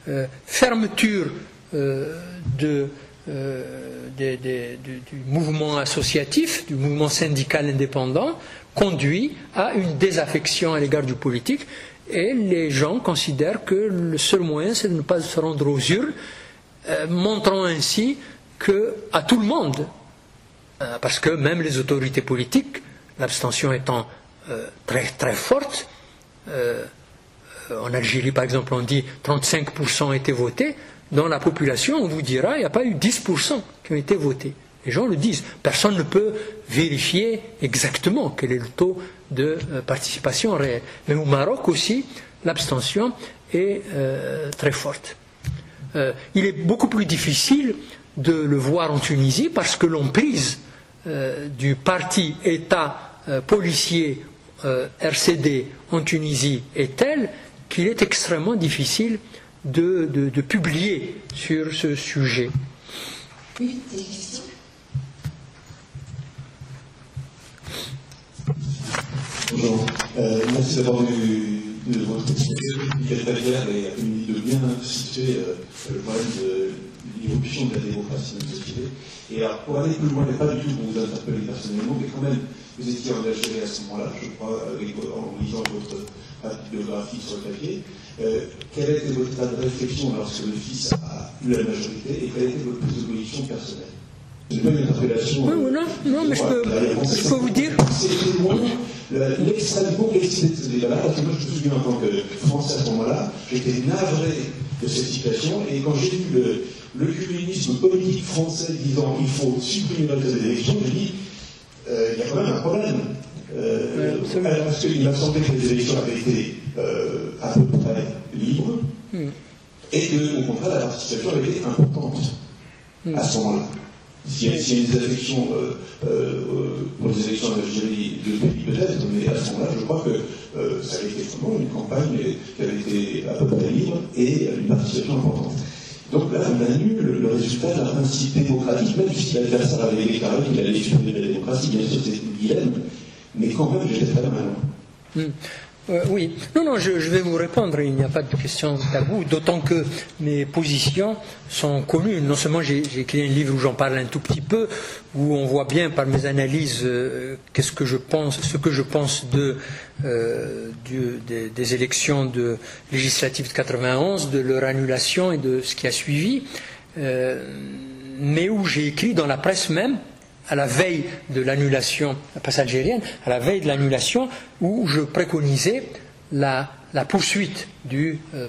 euh, fermeture euh, euh, du mouvement associatif, du mouvement syndical indépendant, conduit à une désaffection à l'égard du politique. Et les gens considèrent que le seul moyen, c'est de ne pas se rendre aux urnes, montrant ainsi que, à tout le monde, parce que même les autorités politiques, l'abstention étant très, très forte. En Algérie, par exemple, on dit 35% ont été votés. Dans la population, on vous dira il n'y a pas eu 10% qui ont été votés. Les gens le disent. Personne ne peut vérifier exactement quel est le taux de euh, participation réelle. Mais au Maroc aussi, l'abstention est très forte. il est beaucoup plus difficile de le voir en Tunisie parce que l'emprise du parti État policier euh, RCD en Tunisie est telle qu'il est extrêmement difficile de, publier sur ce sujet. Oui, Bonjour. Euh, merci d'avoir eu de votre très claire et de bien situer euh, le problème de l'évolution de la démocratie dans société. Et alors, pour aller plus loin, et pas du tout pour vous interpeller personnellement, mais quand même vous étiez engagé à ce moment-là, je crois, en lisant votre biographie sur le papier. Euh, quelle a été votre état de réflexion lorsque le fils a eu la majorité et quelle a été votre position personnelle? Je pas une interpellation. Non, non, non, mais je peux, je peux vous dire. C'est loin l'extrême complexité de ce débat-là, parce que moi je me souviens en tant que Français à ce moment-là, j'étais navré de cette situation, et quand j'ai vu le, le communisme politique français disant qu'il faut supprimer les élections, j'ai dit euh, il y a quand même un problème. Euh, parce qu'il m'a semblé que les élections avaient été euh, à peu près libres, hmm. et que, au contraire, la participation avait été importante hmm. à ce moment-là. S'il y, a des élections pour les élections en Algérie de pays peut-être, mais à ce moment-là, je crois que ça avait été vraiment une campagne qui avait été à peu près libre et une participation importante. Donc là, on annule le résultat d'un principe démocratique, même si l'adversaire avait déclaré qu'il allait supprimer la démocratie, bien sûr, c'est une dilemme, mais quand mal. Hmm. Euh, oui, non, non, je, vais vous répondre, il n'y a pas de question tabou, d'autant que mes positions sont connues. Non seulement j'ai écrit un livre où j'en parle un tout petit peu, où on voit bien par mes analyses euh, qu'est-ce que je pense, ce que je pense euh, des, élections de, législatives de 91, de leur annulation et de ce qui a suivi, mais où j'ai écrit dans la presse même à la veille de l'annulation, la algérienne, à la veille de l'annulation, où je préconisais la, poursuite du euh,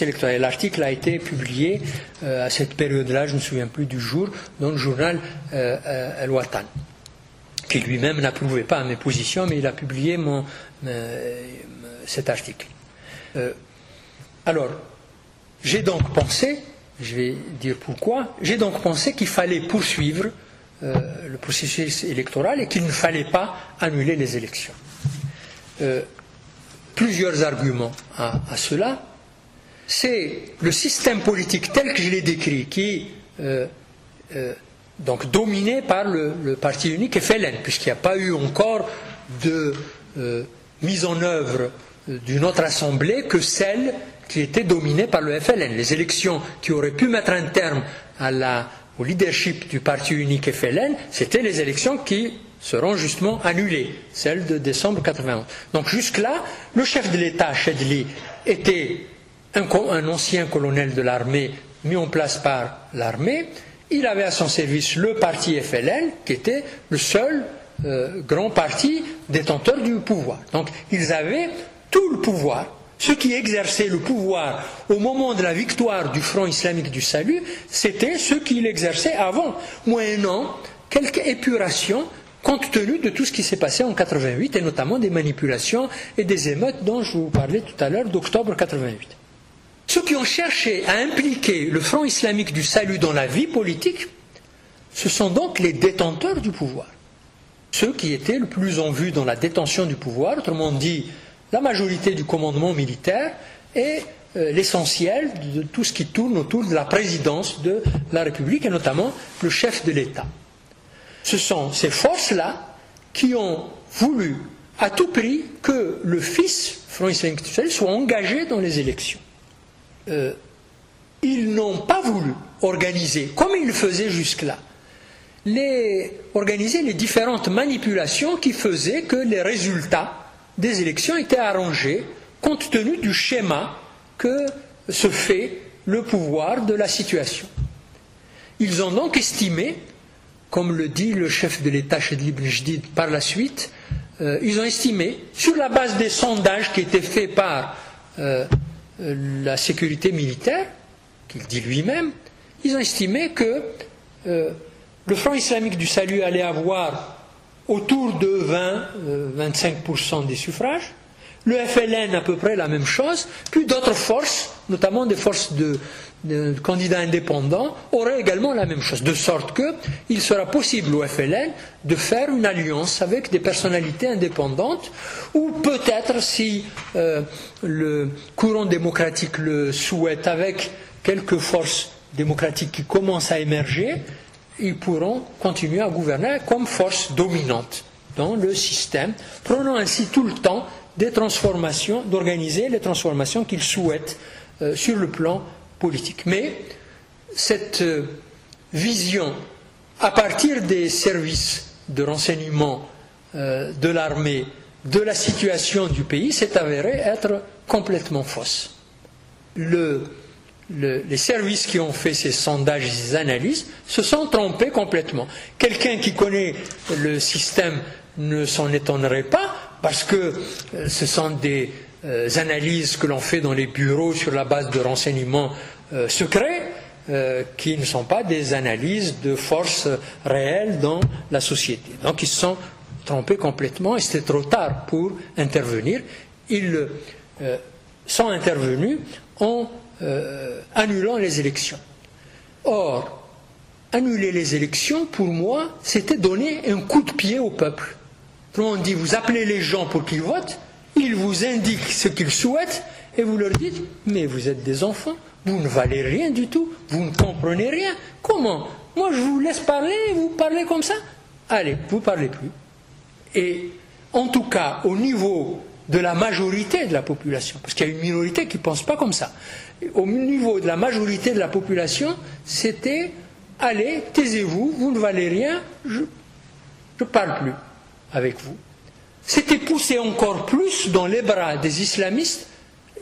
électoral. L'article a été publié euh, à cette période-là, je ne me souviens plus du jour, dans le journal euh, El Watan, qui lui-même n'approuvait pas mes positions, mais il a publié mon, cet article. alors, j'ai donc pensé, je vais dire pourquoi, j'ai donc pensé qu'il fallait poursuivre euh, le processus électoral et qu'il ne fallait pas annuler les élections. Euh, plusieurs arguments à, cela. C'est le système politique tel que je l'ai décrit, qui est euh, donc dominé par le, parti unique FLN, puisqu'il n'y a pas eu encore de mise en œuvre d'une autre assemblée que celle qui était dominée par le FLN. Les élections qui auraient pu mettre un terme au leadership du parti unique FLN, c'était les élections qui seront justement annulées, celles de décembre 91. Donc jusque-là, le chef de l'État, Chedli, était un, ancien colonel de l'armée mis en place par l'armée. Il avait à son service le parti FLN, qui était le seul euh, grand parti détenteur du pouvoir. Donc ils avaient tout le pouvoir. Ceux qui exerçaient le pouvoir au moment de la victoire du Front islamique du salut, c'était ceux qui l'exerçaient avant, moyennant quelques épurations compte tenu de tout ce qui s'est passé en 88 et notamment des manipulations et des émeutes dont je vous parlais tout à l'heure d'octobre 88. Ceux qui ont cherché à impliquer le Front islamique du salut dans la vie politique, ce sont donc les détenteurs du pouvoir. Ceux qui étaient le plus en vue dans la détention du pouvoir, autrement dit, la majorité du commandement militaire et euh, l'essentiel de tout ce qui tourne autour de la présidence de la République et notamment le chef de l'État ce sont ces forces-là qui ont voulu à tout prix que le fils, Front islamique soit engagé dans les élections. Euh, ils n'ont pas voulu organiser, comme ils le faisaient jusque-là, les, organiser les différentes manipulations qui faisaient que les résultats des élections étaient arrangés compte tenu du schéma que se fait le pouvoir de la situation. Ils ont donc estimé comme le dit le chef de l'État Chedli Jdid par la suite, euh, ils ont estimé, sur la base des sondages qui étaient faits par euh, la sécurité militaire, qu'il dit lui-même, ils ont estimé que euh, le Front islamique du salut allait avoir autour de 20-25% des suffrages, le FLN à peu près la même chose, puis d'autres forces, notamment des forces de, candidats indépendants aurait également la même chose, de sorte qu'il sera possible au FLN de faire une alliance avec des personnalités indépendantes, ou peut-être si euh, le courant démocratique le souhaite, avec quelques forces démocratiques qui commencent à émerger, ils pourront continuer à gouverner comme force dominante dans le système, prenant ainsi tout le temps des transformations, d'organiser les transformations qu'ils souhaitent euh, sur le plan mais cette euh, vision, à partir des services de renseignement euh, de l'armée, de la situation du pays, s'est avérée être complètement fausse. Les services qui ont fait ces sondages et ces analyses se sont trompés complètement. Quelqu'un qui connaît le système ne s'en étonnerait pas, parce que euh, ce sont des analyses que l'on fait dans les bureaux sur la base de renseignements euh, secrets euh, qui ne sont pas des analyses de forces réelles dans la société. Donc ils se sont trompés complètement et c'était trop tard pour intervenir. Ils euh, sont intervenus en annulant les élections. Or, annuler les élections, pour moi, c'était donner un coup de pied au peuple. On dit, vous appelez les gens pour qu'ils votent, ils vous indiquent ce qu'ils souhaitent, et vous leur dites, mais vous êtes des enfants, vous ne valez rien du tout, vous ne comprenez rien. Comment? Moi, je vous laisse parler, vous parlez comme ça? Allez, vous parlez plus. Et en tout cas, au niveau de la majorité de la population, parce qu'il y a une minorité qui ne pense pas comme ça, au niveau de la majorité de la population, c'était allez, taisez-vous, vous ne valez rien, je ne parle plus avec vous. C'était poussé encore plus dans les bras des islamistes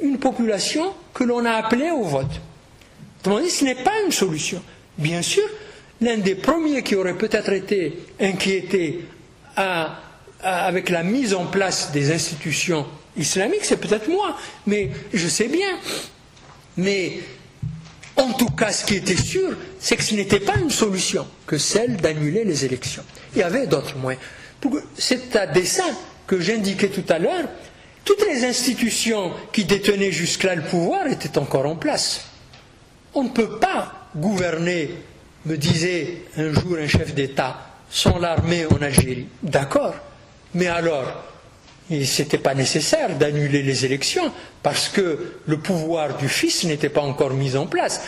une population que l'on a appelée au vote. Autrement dit, ce n'est pas une solution. Bien sûr, l'un des premiers qui aurait peut-être été inquiété avec la mise en place des institutions islamiques, c'est peut-être moi, mais je sais bien. Mais en tout cas, ce qui était sûr, c'est que ce n'était pas une solution que celle d'annuler les élections. Il y avait d'autres moyens. C'est à dessein que j'indiquais tout à l'heure toutes les institutions qui détenaient jusque-là le pouvoir étaient encore en place. On ne peut pas gouverner, me disait un jour un chef d'État, sans l'armée en Algérie. D'accord, mais alors, ce n'était pas nécessaire d'annuler les élections parce que le pouvoir du fils n'était pas encore mis en place.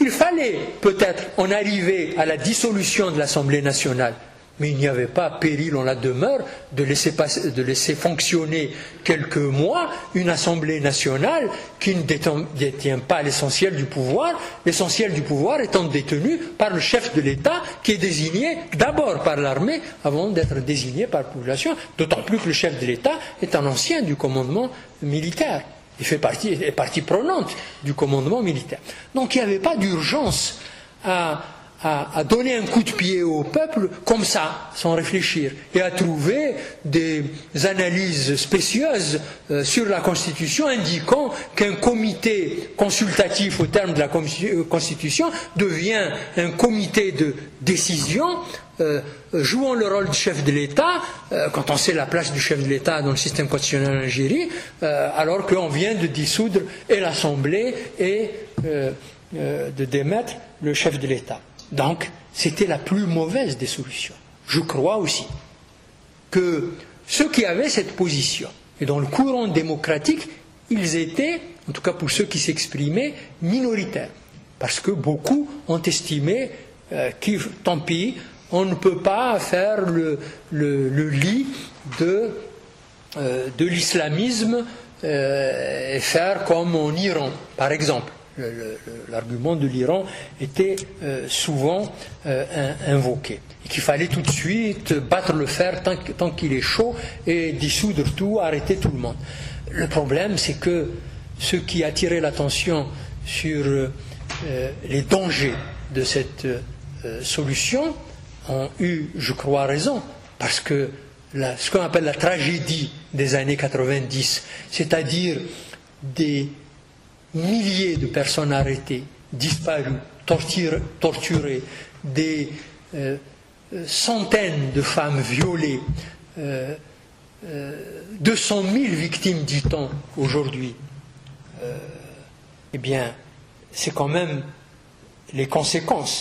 Il fallait peut-être en arriver à la dissolution de l'Assemblée nationale, mais il n'y avait pas péril en la demeure de laisser, fonctionner quelques mois une Assemblée nationale qui ne détient pas l'essentiel du pouvoir, l'essentiel du pouvoir étant détenu par le chef de l'État qui est désigné d'abord par l'armée avant d'être désigné par la population, d'autant plus que le chef de l'État est un ancien du commandement militaire. Il fait partie, est partie prenante du commandement militaire. Donc il n'y avait pas d'urgence à à, donner un coup de pied au peuple comme ça, sans réfléchir, et à trouver des analyses spécieuses euh, sur la Constitution indiquant qu'un comité consultatif au terme de la euh, Constitution devient un comité de décision euh, jouant le rôle du chef de l'État, quand on sait la place du chef de l'État dans le système constitutionnel en Algérie, alors qu'on vient de dissoudre et l'Assemblée et de démettre le chef de l'État. Donc, c'était la plus mauvaise des solutions. Je crois aussi que ceux qui avaient cette position, et dans le courant démocratique, ils étaient, en tout cas pour ceux qui s'exprimaient, minoritaires. Parce que beaucoup ont estimé euh, que, tant pis, on ne peut pas faire le, lit de, euh, l'islamisme euh, et faire comme en Iran, par exemple l'argument de l'Iran était euh, souvent euh, invoqué. Et qu'il fallait tout de suite battre le fer tant, qu'il est chaud et dissoudre tout, arrêter tout le monde. Le problème, c'est que ceux qui attiraient l'attention sur euh, les dangers de cette solution ont eu, je crois, raison, parce que ce qu'on appelle la tragédie des années 90, c'est-à-dire des milliers de personnes arrêtées, disparues, torturées, des euh, euh, centaines de femmes violées, euh, 200 000 victimes, dit-on, aujourd'hui. Euh, eh bien, c'est quand même les conséquences